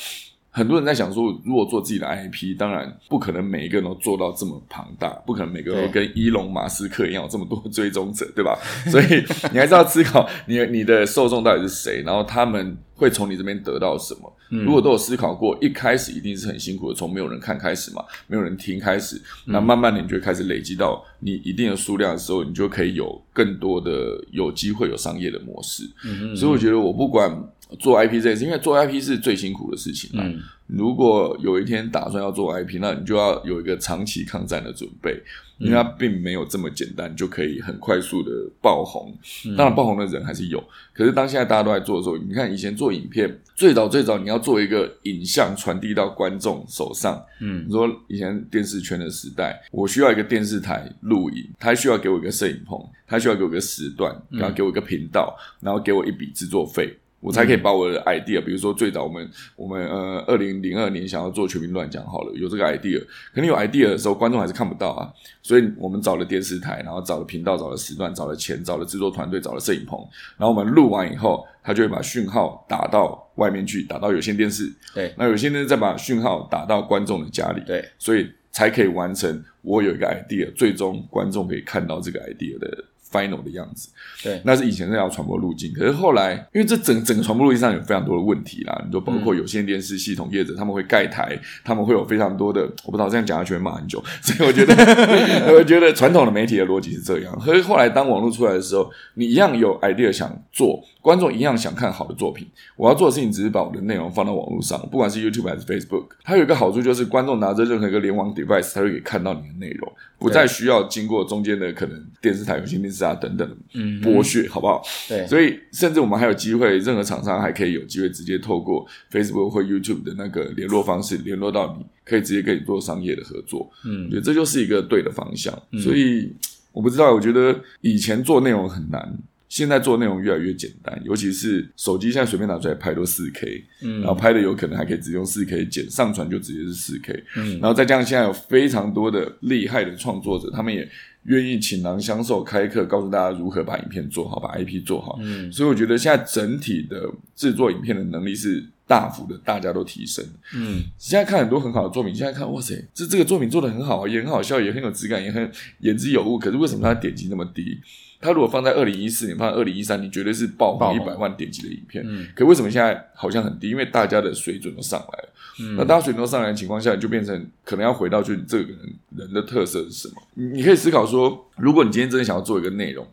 很多人在想说，如果做自己的 IP，当然不可能每一个人都做到这么庞大，不可能每个人都跟伊隆马斯克一样有这么多追踪者，对吧？所以你还是要思考你你的受众到底是谁，然后他们会从你这边得到什么。如果都有思考过，一开始一定是很辛苦的，从没有人看开始嘛，没有人听开始，那慢慢的你就会开始累积到你一定的数量的时候，你就可以有更多的有机会有商业的模式。嗯所以我觉得我不管做 IP 这件事，因为做 IP 是最辛苦的事情嘛。嗯如果有一天打算要做 IP，那你就要有一个长期抗战的准备，因为它并没有这么简单就可以很快速的爆红。当然，爆红的人还是有，可是当现在大家都在做的时候，你看以前做影片，最早最早你要做一个影像传递到观众手上，嗯你说以前电视圈的时代，我需要一个电视台录影，他需要给我一个摄影棚，他需要给我一个时段，然后给我一个频道，然后给我一笔制作费。我才可以把我的 idea，比如说最早我们我们呃二零零二年想要做全民乱讲好了，有这个 idea，可能有 idea 的时候观众还是看不到啊，所以我们找了电视台，然后找了频道，找了时段，找了钱，找了制作团队，找了摄影棚，然后我们录完以后，他就会把讯号打到外面去，打到有线电视，对。那有线电视再把讯号打到观众的家里，对，所以才可以完成我有一个 idea，最终观众可以看到这个 idea 的 final 的样子。对那是以前那条传播路径，可是后来因为这整整个传播路径上有非常多的问题啦，你说包括有线电视系统业者，他们会盖台，他们会有非常多的，我不知道这样讲下去会骂很久，所以我觉得 我觉得传统的媒体的逻辑是这样。可是后来当网络出来的时候，你一样有 idea 想做，观众一样想看好的作品，我要做的事情只是把我的内容放到网络上，不管是 YouTube 还是 Facebook，它有一个好处就是观众拿着任何一个联网 device，他就可以看到你的内容，不再需要经过中间的可能电视台、有线电视啊等等的嗯剥削，好不好？对，所以甚至我们还有机会，任何厂商还可以有机会直接透过 Facebook 或 YouTube 的那个联络方式联络到你，可以直接跟你做商业的合作。嗯。我觉得这就是一个对的方向。所以我不知道，我觉得以前做内容很难，现在做内容越来越简单，尤其是手机现在随便拿出来拍都四 K，嗯然后拍的有可能还可以直接用四 K 剪，上传就直接是四 K，嗯然后再加上现在有非常多的厉害的创作者，他们也愿意倾囊相授开课，告诉大家如何把影片做好，把 IP 做好。嗯所以我觉得现在整体的制作影片的能力是大幅的，大家都提升。嗯现在看很多很好的作品，现在看哇塞，这这个作品做的很好，也很好笑，也很有质感，也很言之有物。可是为什么它点击那么低？它如果放在二零一四年，放在二零一三年，绝对是爆爆红红一百万点击的影片。嗯可为什么现在好像很低？因为大家的水准都上来了。嗯那大家水准都上来的情况下，就变成可能要回到就是这个人人的特色是什么？你你可以思考说，如果你今天真的想要做一个内容，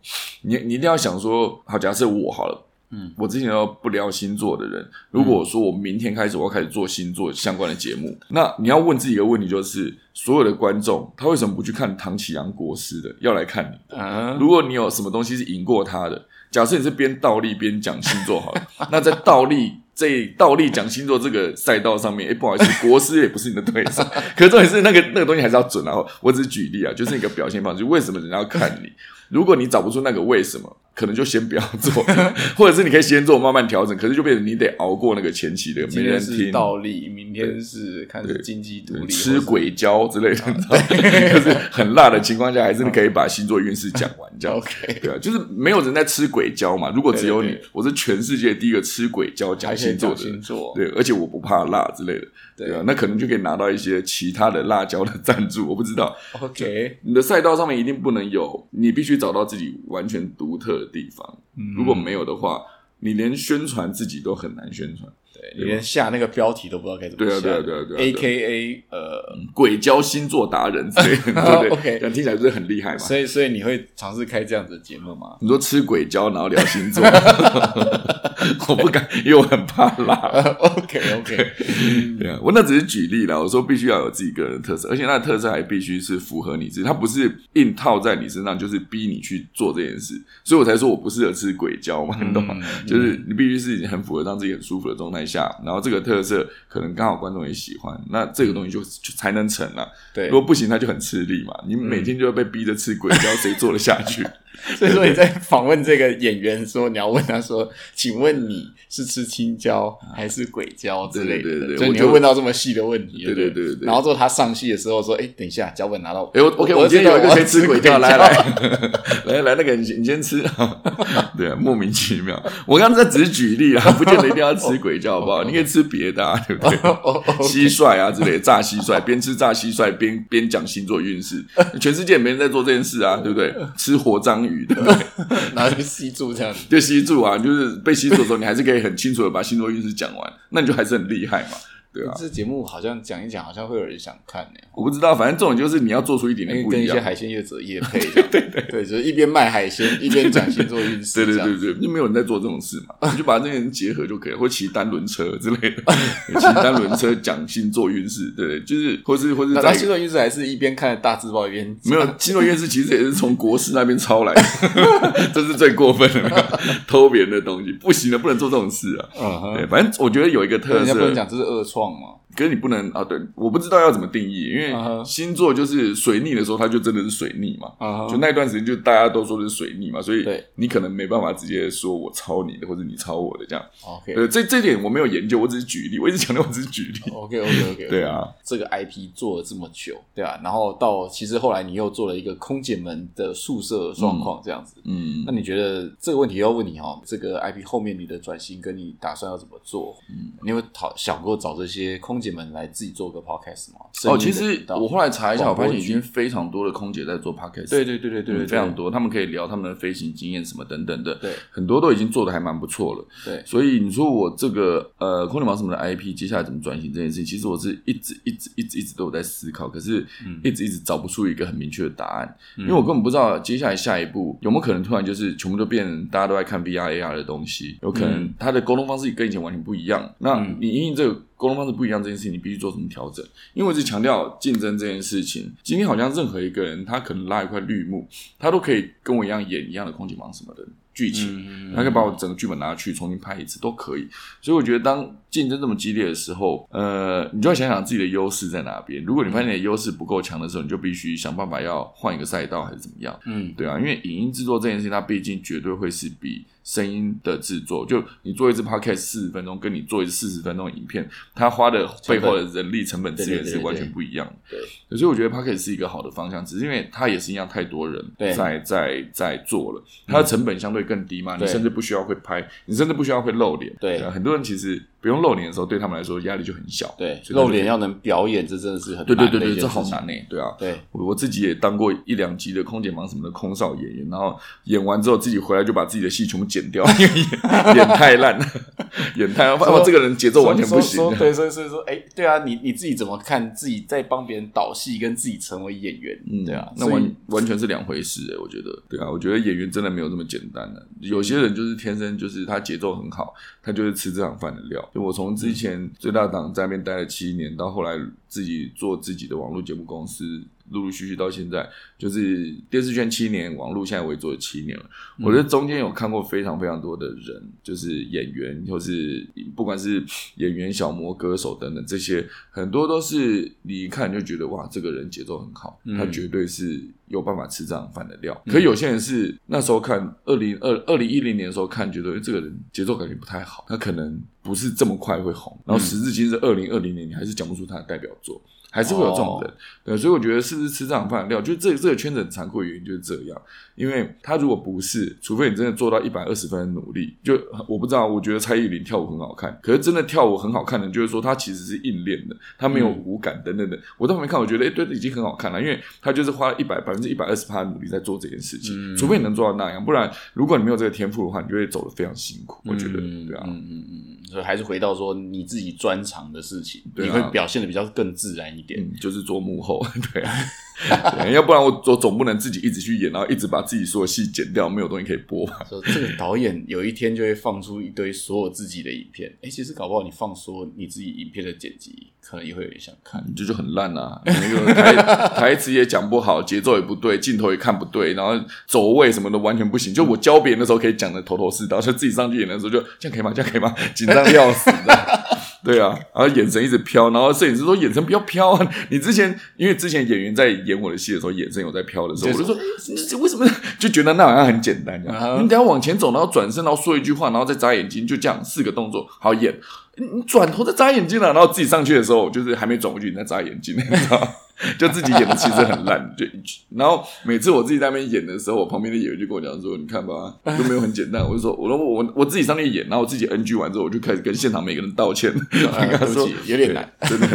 你你一定要想说，好，假设我好了。嗯，我之前要不聊星座的人，如果我说我明天开始我要开始做星座相关的节目，那你要问自己一个问题，就是所有的观众他为什么不去看唐启阳国师的，要来看你的？啊如果你有什么东西是赢过他的，假设你是边倒立边讲星座好了，那在倒立这倒立讲星座这个赛道上面，哎，不好意思，国师也不是你的对手。可是重点是那个那个东西还是要准啊。我只是举例啊，就是一个表现方式，为什么人家要看你？如果你找不出那个为什么，可能就先不要做，或者是你可以先做，慢慢调整。可是就变成你得熬过那个前期的没今天是人听。倒立，明天是看是经济独立，吃鬼椒之类的，就是很辣的情况下，还是你可以把星座运势讲完这样。OK，对啊，就是没有人在吃鬼椒嘛。如果只有你，我是全世界第一个吃鬼胶还可以讲星座的。星座，对，而且我不怕辣之类的，对对啊，那可能就可以拿到一些其他的辣椒的赞助，我不知道。，OK，你的赛道上面一定不能有，你必须找到自己完全独特的地方。嗯如果没有的话，你连宣传自己都很难宣传。对你连下那个标题都不知道该怎么下，对啊对啊对啊对啊 A K A 呃，鬼胶星座达人之类的，对不对 OK 这样听起来不是很厉害嘛？所以所以你会尝试开这样子的节目吗？你说吃鬼椒然后聊星座，我不敢，因为我很怕辣。OK OK，对啊，我那只是举例啦。我说必须要有自己个人的特色，而且那个特色还必须是符合你自己，它不是硬套在你身上，就是逼你去做这件事。所以我才说我不适合吃鬼椒嘛，你懂吗？嗯就是你必须是很符合让自己很舒服的状态下，然后这个特色可能刚好观众也喜欢，那这个东西就就才能成了。对如，果不行，他就很吃力嘛。你每天就要被逼着吃鬼胶，谁做得下去？所以说你在访问这个演员的时候，你要问他说：“请问你是吃青椒还是鬼椒之类的？”对对对所以你会问到这么细的问题，对对对然后之后他上戏的时候说：“哎，等一下，脚本拿到。”哎、我 OK，我我今天有一个可以吃鬼椒，胶，来来 来来，那个你你先吃，对啊，莫名其妙。我刚才只是举例啊，不见得一定要吃鬼椒，好不好？你可以吃别的啊，对不对？蟋蟀啊之类的，炸蟋蟀，边吃炸蟋蟀边边讲星座运势，全世界没人在做这件事啊，对不对？吃活章鱼，对不对？然后就吸住这样子。就吸住啊，就是被吸住的时候，你还是可以很清楚的把星座运势讲完，那你就还是很厉害嘛，对啊。这节目好像讲一讲，好像会有人想看呢。我不知道，反正这种就是你要做出一点因为跟一些点不一些。海鲜业者也配这样，对对对，就是一边卖海鲜 一边讲星座运势，对对对对，就没有人在做这种事嘛，你 就把这些人结合就可以了，或骑单轮车之类的，骑单轮车讲星座运势，对对，就是或是或是在那他星座运势还是一边看着大字报一边没有星座运势，其实也是从国师那边抄来的，这是最过分的，偷别人的东西。不行的，不能做这种事啊。嗯哼，对，反正我觉得有一个特人家不能，讲这是恶创嘛，可是你不能啊，对，我不知道要怎么定义，因为星座就是水逆的时候，它就真的是水逆嘛。啊就那段时间，就大家都说是水逆嘛，所以对。你可能没办法直接说我抄你的，或者你抄我的这样。OK 呃，这这点我没有研究，我只是举例，我一直强调我只是举例。OK OK OK，对，啊，这个 IP 做了这么久，对啊，然后到其实后来你又做了一个空姐们的宿舍状况这样子，嗯那，你觉得这个问题要问你哦，这个 IP 后面你的转型跟你打算要怎么做？嗯，你有讨想过找这些空姐们来自己做个 podcast 吗？哦，其实我后来查一下，我发现已经非常多的空姐在做 podcast，对对对对对对，嗯非常多，他们可以聊他们的飞行经验什么等等的，对很多都已经做的还蛮不错了。对所以你说我这个呃空姐忙什么的 IP 接下来怎么转型这件事情，其实我是一直一直一直一直都有在思考，可是一直一直找不出一个很明确的答案，因为我根本不知道接下来下一步有没有可能突然就是全部都变大家都在看 VR AR 的东西，有可能它的沟通方式跟以前完全不一样。那你因为这个沟通方式不一样这件事情，你必须做什么调整？因为我一直强调竞争这件事情，今天好像任何一个人他可能拉一块绿幕，他都可以跟我一样演一样的空气忙什么的。剧情，他可以把我整个剧本拿去重新拍一次都可以。所以我觉得，当竞争这么激烈的时候，呃，你就要想想自己的优势在哪边。如果你发现你的优势不够强的时候，你就必须想办法要换一个赛道还是怎么样。嗯，对啊，因为影音制作这件事情，它毕竟绝对会是比。声音的制作，就你做一支 podcast 四十分钟，跟你做一支四十分钟影片，它花的背后的人力成本资源是完全不一样的。对，所以我觉得 podcast 是一个好的方向，只是因为它也是一样，太多人在在在做了，它的成本相对更低嘛，你甚至不需要会拍，你甚至不需要会露脸。对，很多人其实不用露脸的时候，对他们来说压力就很小。对，露脸要能表演，这真的是很对对对对，这好难呢。对啊，对我我自己也当过一两集的空姐忙什么的空少演员，然后演完之后自己回来就把自己的戏全部剪掉。因 为演太烂了，演太烂，我这个人节奏完全不行。对，所以所以说，哎，对啊，你你自己怎么看自己在帮别人导戏，跟自己成为演员？嗯，对啊，那完完全是两回事哎，我觉得，对啊，我觉得演员真的没有这么简单的。有些人就是天生就是他节奏很好，他就是吃这场饭的料。就我从之前最大党在那边待了七年，到后来自己做自己的网络节目公司。陆陆续续到现在，就是电视圈七年，网络现在我也做了七年了。我觉得中间有看过非常非常多的人，就是演员，或是不管是演员、小模、歌手等等，这些很多都是你一看就觉得哇，这个人节奏很好，他绝对是有办法吃这样饭的料。可有些人是那时候看二零二二零一零年的时候看，觉得这个人节奏感觉不太好，他可能不是这么快会红。然后时至今日二零二零年，你还是讲不出他的代表作。还是会有这种人，对，所以我觉得是不是吃这种饭的料，就这这个圈子很残酷的原因就是这样。因为他如果不是，除非你真的做到一百二十分的努力，就我不知道。我觉得蔡依林跳舞很好看，可是真的跳舞很好看的，就是说她其实是硬练的，她没有舞感等等的。我都没看，我觉得哎，对，已经很好看了，因为她就是花了一百百分之一百二十趴的努力在做这件事情。除非你能做到那样，不然如果你没有这个天赋的话，你就会走得非常辛苦。我觉得，对啊，嗯嗯嗯，所以还是回到说你自己专长的事情，你会表现的比较更自然一点，就是做幕后，对啊。要不然我我总不能自己一直去演，然后一直把自己所有戏剪掉，没有东西可以播吧？说这个导演有一天就会放出一堆所有自己的影片，哎，其实搞不好你放说你自己影片的剪辑，可能也会有人想看，这就很烂啊！那个台 台词也讲不好，节奏也不对，镜头也看不对，然后走位什么的完全不行。就我教别人的时候可以讲的头头是道，就自己上去演的时候就这样可以吗？这样可以吗？紧张的要死的。对啊，然后眼神一直飘，然后摄影师说眼神不要飘啊！你之前因为之前演员在演我的戏的时候，眼神有在飘的时候，我就说这为什么 就觉得那好像很简单？你等下往前走，然后转身，然后说一句话，然后再眨眼睛，就这样四个动作好演。你转头再眨眼睛了，然后自己上去的时候，就是还没转过去，你在眨眼睛，你知道。就自己演的其实很烂，就然后每次我自己在那边演的时候，我旁边的演员就跟我讲说：“你看吧，都没有很简单。”我就说：“我说我我自己上去演，然后我自己 NG 完之后，我就开始跟现场每个人道歉，跟他说有点难，真的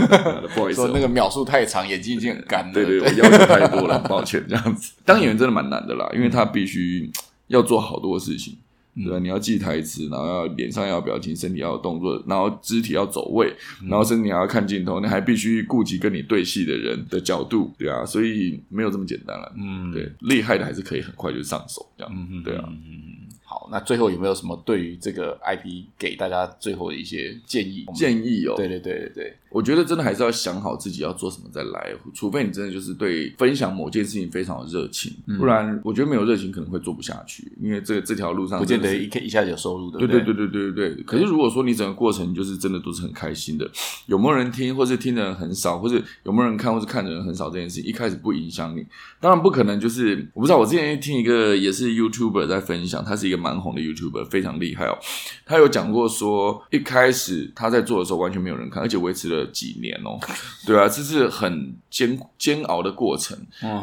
不好意思，说那个秒数太长，眼睛已经很干了。对对，我要求太多了，抱歉这样子。当演员真的蛮难的啦，因为他必须要做好多事情。”对你要记台词，然后要脸上要有表情，身体要有动作，然后肢体要走位，然后身体还要看镜头，你还必须顾及跟你对戏的人的角度，对啊，所以没有这么简单了。嗯，对，厉害的还是可以很快就上手，这样，对啊。嗯好，那最后有没有什么对于这个 IP 给大家最后的一些建议？建议哦，对对对对对，我觉得真的还是要想好自己要做什么再来，除非你真的就是对分享某件事情非常有热情，不然我觉得没有热情可能会做不下去，因为这这条路上不见得一一下子有收入的。对对对对对对对。可是如果说你整个过程就是真的都是很开心的，有没有人听，或是听的人很少，或是有没有人看，或是看的人很少，这件事情一开始不影响你，当然不可能。就是我不知道，我之前听一个也是 YouTuber 在分享，他是一个蛮红的 YouTuber。非常厉害哦，他有讲过说，一开始他在做的时候完全没有人看，而且维持了几年哦。对啊，这是很煎煎熬的过程。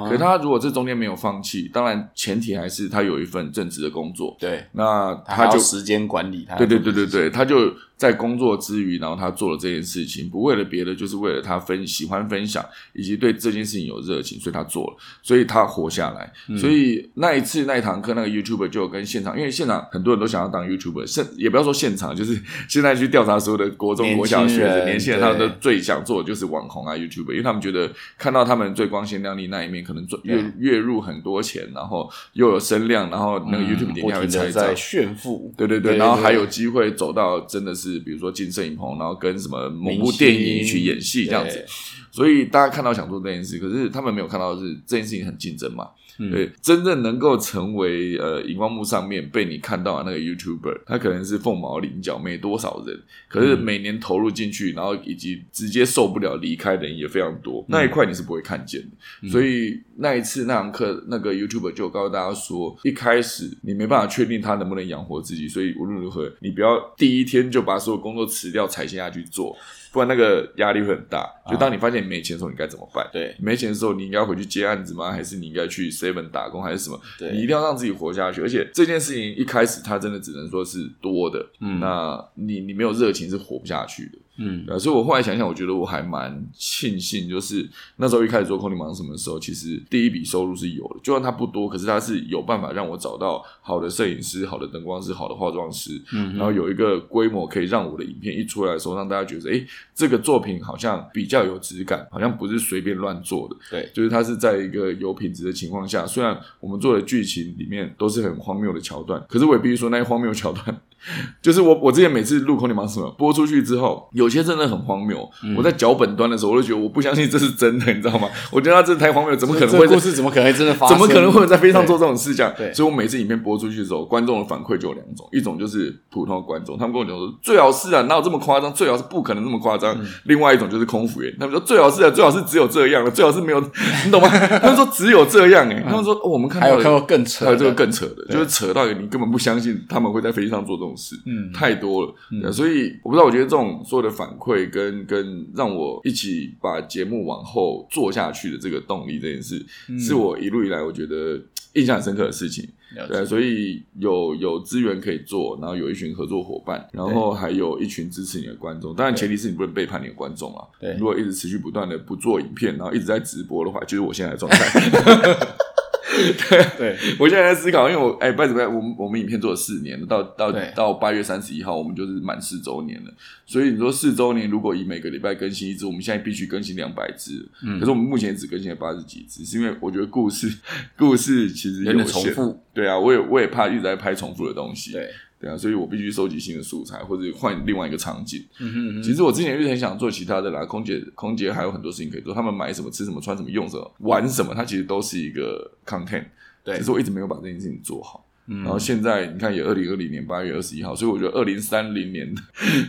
可他如果这中间没有放弃，当然前提还是他有一份正职的工作。对，那他就时间管理，他对对对对对，他就。在工作之余，然后他做了这件事情，不为了别的，就是为了他分喜欢分享，以及对这件事情有热情，所以他做了，所以他活下来。所以那一次那一堂课，那个 YouTuber 就跟现场，因为现场很多人都想要当 YouTuber，现也不要说现场，就是现在去调查所有的国中、国小学的年轻人，他们都的最想做的就是网红啊、YouTube，因为他们觉得看到他们最光鲜亮丽那一面，可能赚月月入很多钱，然后又有声量，然后那个 YouTube 点击还会嗯不停的拆账在。炫富，对对对，然后还有机会走到真的是，比如说进摄影棚，然后跟什么某部电影去演戏这样子。所以大家看到想做这件事，可是他们没有看到是这件事情很竞争嘛。嗯对，真正能够成为呃荧光幕上面被你看到的那个 YouTuber，他可能是凤毛麟角，没多少人，可是每年投入进去，然后以及直接受不了离开的人也非常多，那一块你是不会看见的。所以那一次那堂课，那个 YouTuber 就告诉大家说，一开始你没办法确定他能不能养活自己，所以无论如何，你不要第一天就把所有工作辞掉，踩线下去做。不然那个压力会很大。就当你发现你没钱的时候，你该怎么办？对没钱的时候，你应该回去接案子吗？还是你应该去 Seven 打工，还是什么？对你一定要让自己活下去。而且这件事情一开始，它真的只能说是多的。嗯那你你没有热情是活不下去的。嗯呃，所以我后来想想，我觉得我还蛮庆幸，就是那时候一开始做空灵忙什么的时候，其实第一笔收入是有的，就算它不多，可是它是有办法让我找到好的摄影师、好的灯光师、好的化妆师，嗯然后有一个规模可以让我的影片一出来的时候，让大家觉得，哎，这个作品好像比较有质感，好像不是随便乱做的。对就是它是在一个有品质的情况下，虽然我们做的剧情里面都是很荒谬的桥段，可是我也必须说，那些荒谬桥段，就是我我之前每次录《空你忙什么》播出去之后，有些真的很荒谬。我在脚本端的时候，我就觉得我不相信这是真的，你知道吗？我觉得他真的太荒谬，怎么可能会故事怎么可能真的发生？怎么可能会在飞机上做这种事情啊？对所以我每次影片播出去的时候，观众的反馈就有两种，一种就是普通的观众，他们跟我讲说最好是啊，哪有这么夸张？最好是不可能这么夸张。嗯另外一种就是空服员，他们说最好是啊，最好是只有这样了，最好是没有，你懂吗？他们说只有这样哎、他们说、哦、我们看还有看到更扯，还有这个更扯的，就是扯到你根本不相信他们会在飞机上做这种事，嗯太多了。嗯所以我不知道，我觉得这种所有的反馈跟跟让我一起把节目往后做下去的这个动力，这件事，是我一路以来我觉得印象很深刻的事情。对，所以有有资源可以做，然后有一群合作伙伴，然后还有一群支持你的观众。当然，前提是你不能背叛你的观众啊。对如果一直持续不断的不做影片，然后一直在直播的话，就是我现在的状态。对我现在在思考，因为我哎，拜怎么样？我们我们影片做了四年了，到到到八月三十一号，我们就是满四周年了。所以你说四周年，如果以每个礼拜更新一支，我们现在必须更新两百支。嗯可是我们目前只更新了八十几支，是因为我觉得故事故事其实有点重复。对啊，我也我也怕一直在拍重复的东西。对，对啊，所以我必须收集新的素材，或者换另外一个场景。嗯哼嗯哼其实我之前一直很想做其他的啦，空姐空姐还有很多事情可以做，他们买什么、吃什么、穿什么、用什么、玩什么，它其实都是一个 content。对只是我一直没有把这件事情做好。嗯然后现在你看，也二零二零年八月二十一号，所以我觉得二零三零年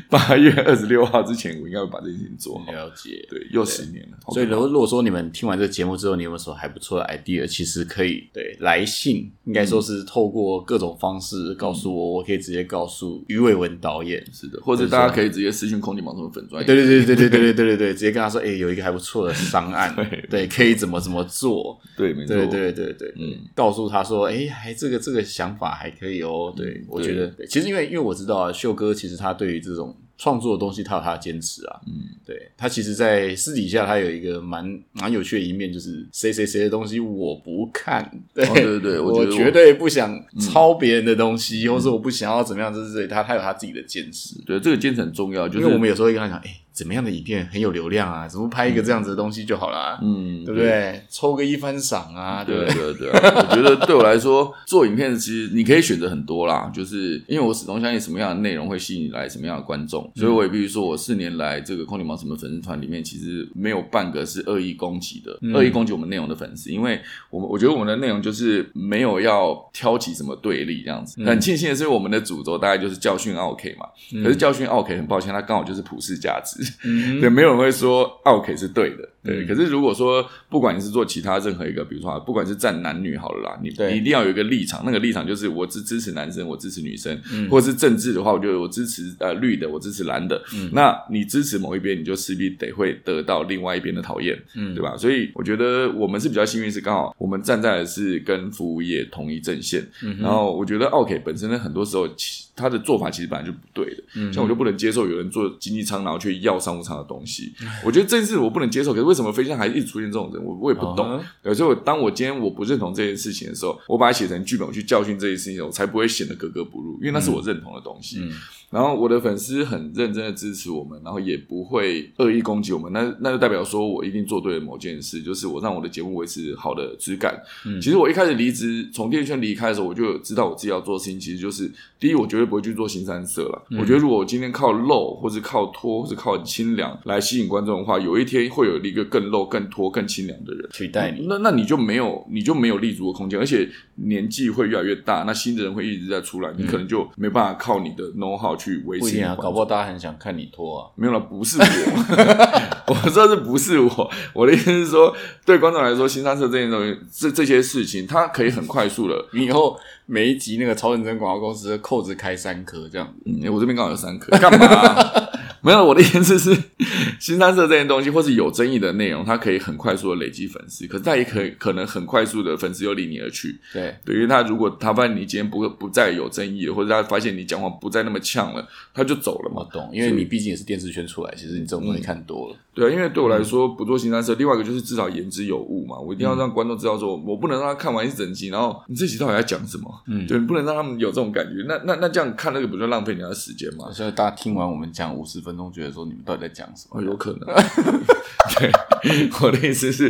八月二十六号之前，我应该会把这件事情做好。了解。对，又十年了。所以，如果如果说你们听完这个节目之后，你有没有什么还不错的 idea？其实可以对来信，应该说是透过各种方式告诉我，我可以直接告诉于伟文导演。是的，或者大家可以直接私信空姐忙什么粉专，对对对对对对对对对对，直接跟他说，哎、有一个还不错的商案，对对，可以怎么怎么做，对，没错，对对对对，嗯嗯，告诉他说，哎、还这个这个想法还可以哦。对，嗯我觉得，对。其实因为因为我知道啊，秀哥其实他对于这种创作的东西，他有他的坚持啊。嗯，对他其实，在私底下他有一个蛮蛮有趣的一面，就是谁谁谁的东西我不看，对、哦对对对我绝对不想抄别人的东西，或者我不想要怎么样，就是他他有他自己的坚持。对，这个坚持很重要，就是因为我们有时候会跟他讲，哎、怎么样的影片很有流量啊？怎么拍一个这样子的东西就好啦？嗯，对不对？抽个一番赏啊，对不对对？我觉得对我来说，做影片其实你可以选择很多啦，就是因为我始终相信什么样的内容会吸引来什么样的观众，所以我也必须说，我四年来这个空灵毛什么粉丝团里面，其实没有半个是恶意攻击的，恶意攻击我们内容的粉丝，因为我们我觉得我们的内容就是没有要挑起什么对立这样子。很庆幸的是，我们的主轴大概就是教训 OK 嘛，可是教训 OK 很抱歉，它刚好就是普世价值，嗯 对，没有人会说 OK 是对的，对。嗯可是如果说不管你是做其他任何一个，比如说啊不管是站男女好了啦，你你一定要有一个立场，那个立场就是我支支持男生，我支持女生，嗯或者是政治的话，我就我支持呃绿的，我支持蓝的。嗯那你支持某一边，你就势必得会得到另外一边的讨厌，嗯对吧？所以我觉得我们是比较幸运，是刚好我们站在的是跟服务业同一阵线。嗯然后我觉得 OK 本身呢，很多时候其他的做法其实本来就不对的。嗯像我就不能接受有人做经济舱，然后去要商务舱的东西。我觉得这件事我不能接受。可是为什么飞机上还一直出现这种人，我我也不懂。嗯哼对，所以我当我今天我不认同这件事情的时候，我把它写成剧本，我去教训这件事情，我才不会显得格格不入，因为那是我认同的东西。嗯然后我的粉丝很认真的支持我们，然后也不会恶意攻击我们，那那就代表说我一定做对了某件事，就是我让我的节目维持好的质感。嗯其实我一开始离职从电视圈离开的时候，我就知道我自己要做的事情，其实就是第一，我绝对不会去做新三色了。嗯我觉得如果我今天靠露，或是靠拖，或是靠清凉来吸引观众的话，有一天会有一个更露、更拖、更清凉的人。取代你。那那你就没有你就没有立足的空间，而且年纪会越来越大，那新的人会一直在出来，你可能就没办法靠你的 know how 去维不一定啊。搞不好大家很想看你脱啊。没有了，不是我，我说是不是我？我的意思是说，对观众来说，新三色这件东西，这这些事情，它可以很快速的。你以后每一集那个超认真广告公司的扣子开三颗这样子，嗯，我这边刚好有三颗，干嘛、没有，我的意思是，新三色这件东西，或是有争议的内容，它可以很快速的累积粉丝，可是它也可可能很快速的粉丝又离你而去。对，对，于他如果他发现你今天不不再有争议了，或者他发现你讲话不再那么呛了，他就走了嘛我。懂，因为你毕竟也是电视圈出来，其实你这种东西看多了。对啊，因为对我来说，不做新三色，另外一个就是至少言之有物嘛。我一定要让观众知道说，我不能让他看完一整集，然后你这集到底在讲什么？嗯对，你不能让他们有这种感觉。那那那这样看那个不就浪费人家的时间吗？所以大家听完我们讲五十分钟，觉得说你们到底在讲什么？哦，有可能。对，我的意思是，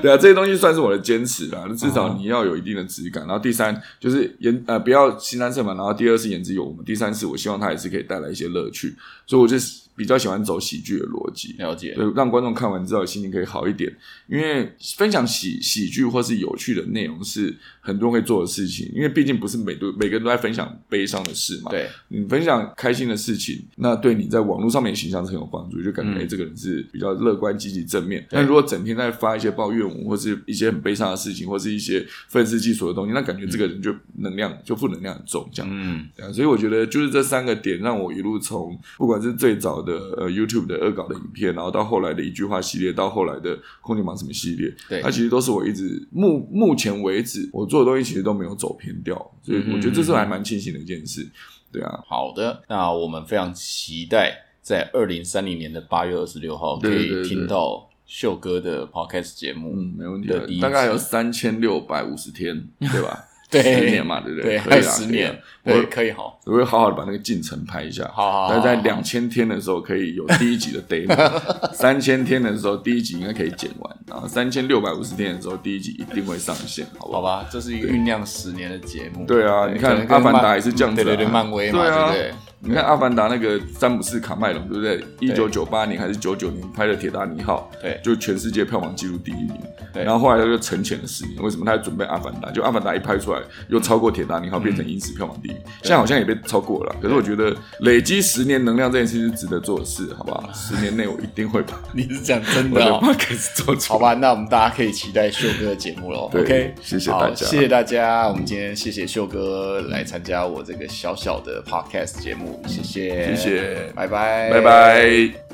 对啊，这些东西算是我的坚持啦。至少你要有一定的质感。然后第三就是颜呃，不要新三色嘛。然后第二是颜值有我们，第三是我希望它也是可以带来一些乐趣。所以我就是比较喜欢走喜剧的逻辑。了解，对，让观众看完之后心情可以好一点。因为分享喜喜剧或是有趣的内容是很多人会做的事情，因为毕竟不是每都每个人都在分享悲伤的事嘛。对，你分享开心的事情，那对你在网络上面的形象是很有帮助，就感觉这个人是比较乐观、积极、正面。但如果整天在发一些抱怨文，或是一些很悲伤的事情，或是一些愤世嫉俗的东西，那感觉这个人就能量就负能量很重，这样。嗯，对啊，所以我觉得就是这三个点让我一路从不管是最早的呃 YouTube 的恶搞的影片，然后到后来的一句话系列，到后来的空姐忙什么系列，对它其实都是我一直目目前为止我做的东西其实都没有走偏掉，所以我觉得这是还蛮庆幸的一件事。对啊，好的，那我们非常期待在二零三零年的八月二十六号可以听到秀哥的 podcast 节目。嗯，没问题大概有集三千六百五十天，对吧？对十年嘛，对不对，可以啦还有十年，对，可以好，我我会好好的把那个进程拍一下。好好好但在好两千天的时候可以有第一集的 demo，三千天的时候第一集应该可以剪完，然后三千六百五十天的时候第一集一定会上线，好不好？好吧，这是一个酝酿十年的节目。对啊，你看《阿凡达》也是这样子、啊，对对对，漫威嘛，对不对？你看《阿凡达》那个詹姆斯卡麦隆，对不对？一九九八年还是九九年拍的《铁达尼号》，对就全世界票房纪录第一名。对然后后来他就沉潜了十年，为什么？他在准备《阿凡达》，就《阿凡达》一拍出来，又超过《铁达尼号》，变成影史票房第一。现在好像也被超过了，可是我觉得累积十年能量这件事是值得做的事，好不好？十年内我一定会把 你是讲真的。好吧，那我们大家可以期待秀哥的节目喽。OK，谢谢大家谢谢大家。我们今天谢谢秀哥来参加我这个小小的 podcast 节目，谢谢，谢谢。拜拜，拜拜。